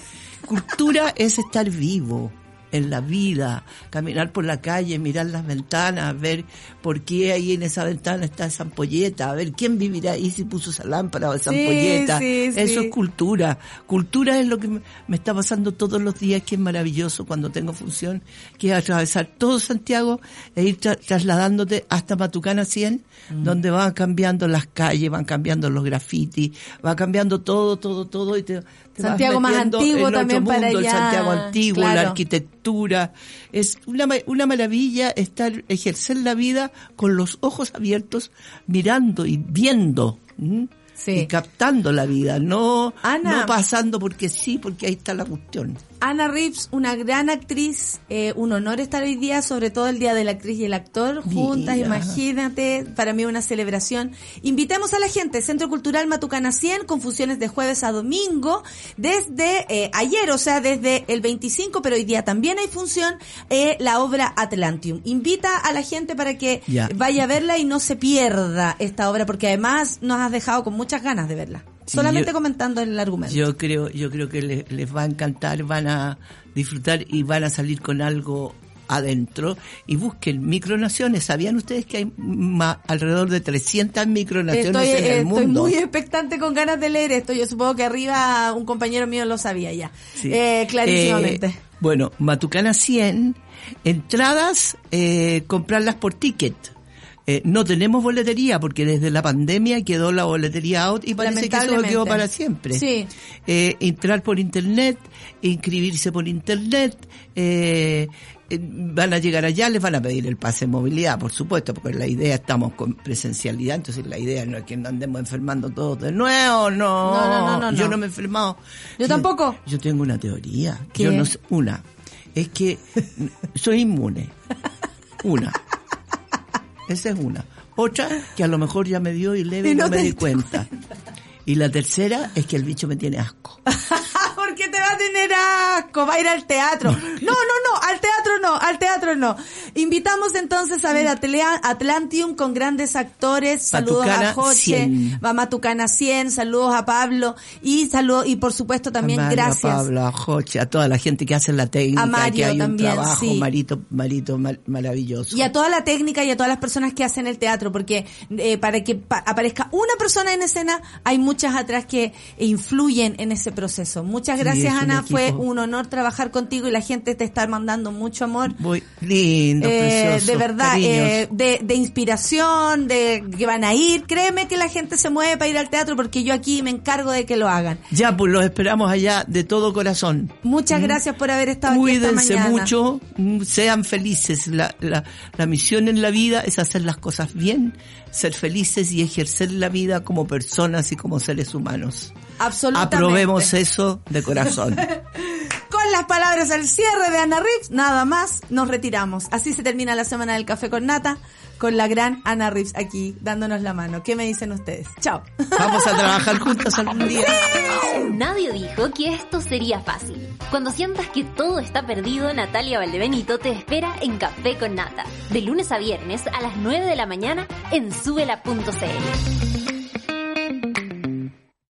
Cultura es estar vivo en la vida, caminar por la calle, mirar las ventanas, ver por qué ahí en esa ventana está esa ampolleta, a ver quién vivirá ahí si puso esa lámpara o esa Sí, ampolleta. sí, Eso sí. es cultura. Cultura es lo que me, está pasando todos los días, que es maravilloso cuando tengo función, que es atravesar todo Santiago e ir tra- trasladándote hasta Matucana 100, Mm. donde van cambiando las calles, van cambiando los grafitis, va cambiando todo, todo, todo y te, Santiago más antiguo también para el allá, Santiago antiguo, la claro. arquitectura. Es una, una maravilla estar, ejercer la vida con los ojos abiertos, mirando y viendo. Y captando la vida, no, Ana. no pasando porque sí, porque ahí está la cuestión. Ana Reeves, una gran actriz, eh, un honor estar hoy día, sobre todo el Día de la Actriz y el Actor, juntas, Mira. imagínate, para mí una celebración. Invitemos a la gente, Centro Cultural Matucana 100, con funciones de jueves a domingo, desde eh, ayer, o sea, desde el 25, pero hoy día también hay función, eh, la obra Atlantium. Invita a la gente para que Ya. vaya a verla y no se pierda esta obra, porque además nos has dejado con muchas ganas de verla. Sí, Solamente yo- comentando el argumento. Yo creo, yo creo que le- les va a encantar, van a disfrutar y van a salir con algo adentro y busquen micronaciones. ¿Sabían ustedes que hay ma- alrededor de 300 micronaciones Estoy, en el estoy mundo? muy expectante con ganas de leer esto. Yo supongo que arriba un compañero mío lo sabía ya. Sí. Eh, clarísimamente. Eh, bueno, Matucana 100, entradas, eh, comprarlas por ticket. Eh, no tenemos boletería porque desde la pandemia quedó la boletería out y parece que eso quedó para siempre. Sí. Eh, entrar por internet, inscribirse por internet, eh, eh, van a llegar allá, les van a pedir el pase de movilidad, por supuesto, porque la idea estamos con presencialidad, entonces la idea no es que andemos enfermando todos de nuevo, no. No, no, no, no, Yo no. no me he enfermado. Yo tampoco. Yo tengo una teoría. ¿Qué? Yo no sé, una. Es que soy inmune. Una. Esa es una. Otra, que a lo mejor ya me dio y leve Y no no, me di diste cuenta. Y la tercera es que el bicho me tiene asco. ¿Por qué te va a tener asco? Va a ir al teatro. No, no, no, al teatro no, al teatro no. Invitamos entonces a ver Atlantium con grandes actores. Saludos Matucana a Joche, 100. va Matucana 100, saludos a Pablo y saludos y por supuesto también a Mario, gracias. A Pablo, a Joche, a toda la gente que hace la técnica, A Mario que hay también, un trabajo, sí. Marito, Marito mal- maravilloso. Y a toda la técnica y a todas las personas que hacen el teatro, porque eh, para que pa- aparezca una persona en escena, hay muchas atrás que influyen en ese proceso. Muchas Sí, gracias, un Ana. Fue un honor trabajar contigo y la gente te está mandando mucho amor. Muy lindo, Eh, precioso. de verdad, eh, de, de inspiración, de que van a ir. Créeme que la gente se mueve para ir al teatro porque yo aquí me encargo de que lo hagan. Ya, pues los esperamos allá de todo corazón. Muchas gracias por haber estado aquí esta Mm. Cuídense mañana. mucho, mm, sean felices. La, la, la misión en la vida es hacer las cosas bien, ser felices y ejercer la vida como personas y como seres humanos. Absolutamente. Aprobemos eso de corazón. Con las palabras al cierre de Ana Reeves, nada más, nos retiramos. Así se termina la semana del café con nata, con la gran Ana Reeves aquí dándonos la mano. ¿Qué me dicen ustedes? Chao. Vamos a trabajar juntos algún día. Nadie dijo que esto sería fácil. Cuando sientas que todo está perdido, Natalia Valdebenito te espera en Café con Nata, de lunes a viernes a las 9 de la mañana en subela.cl.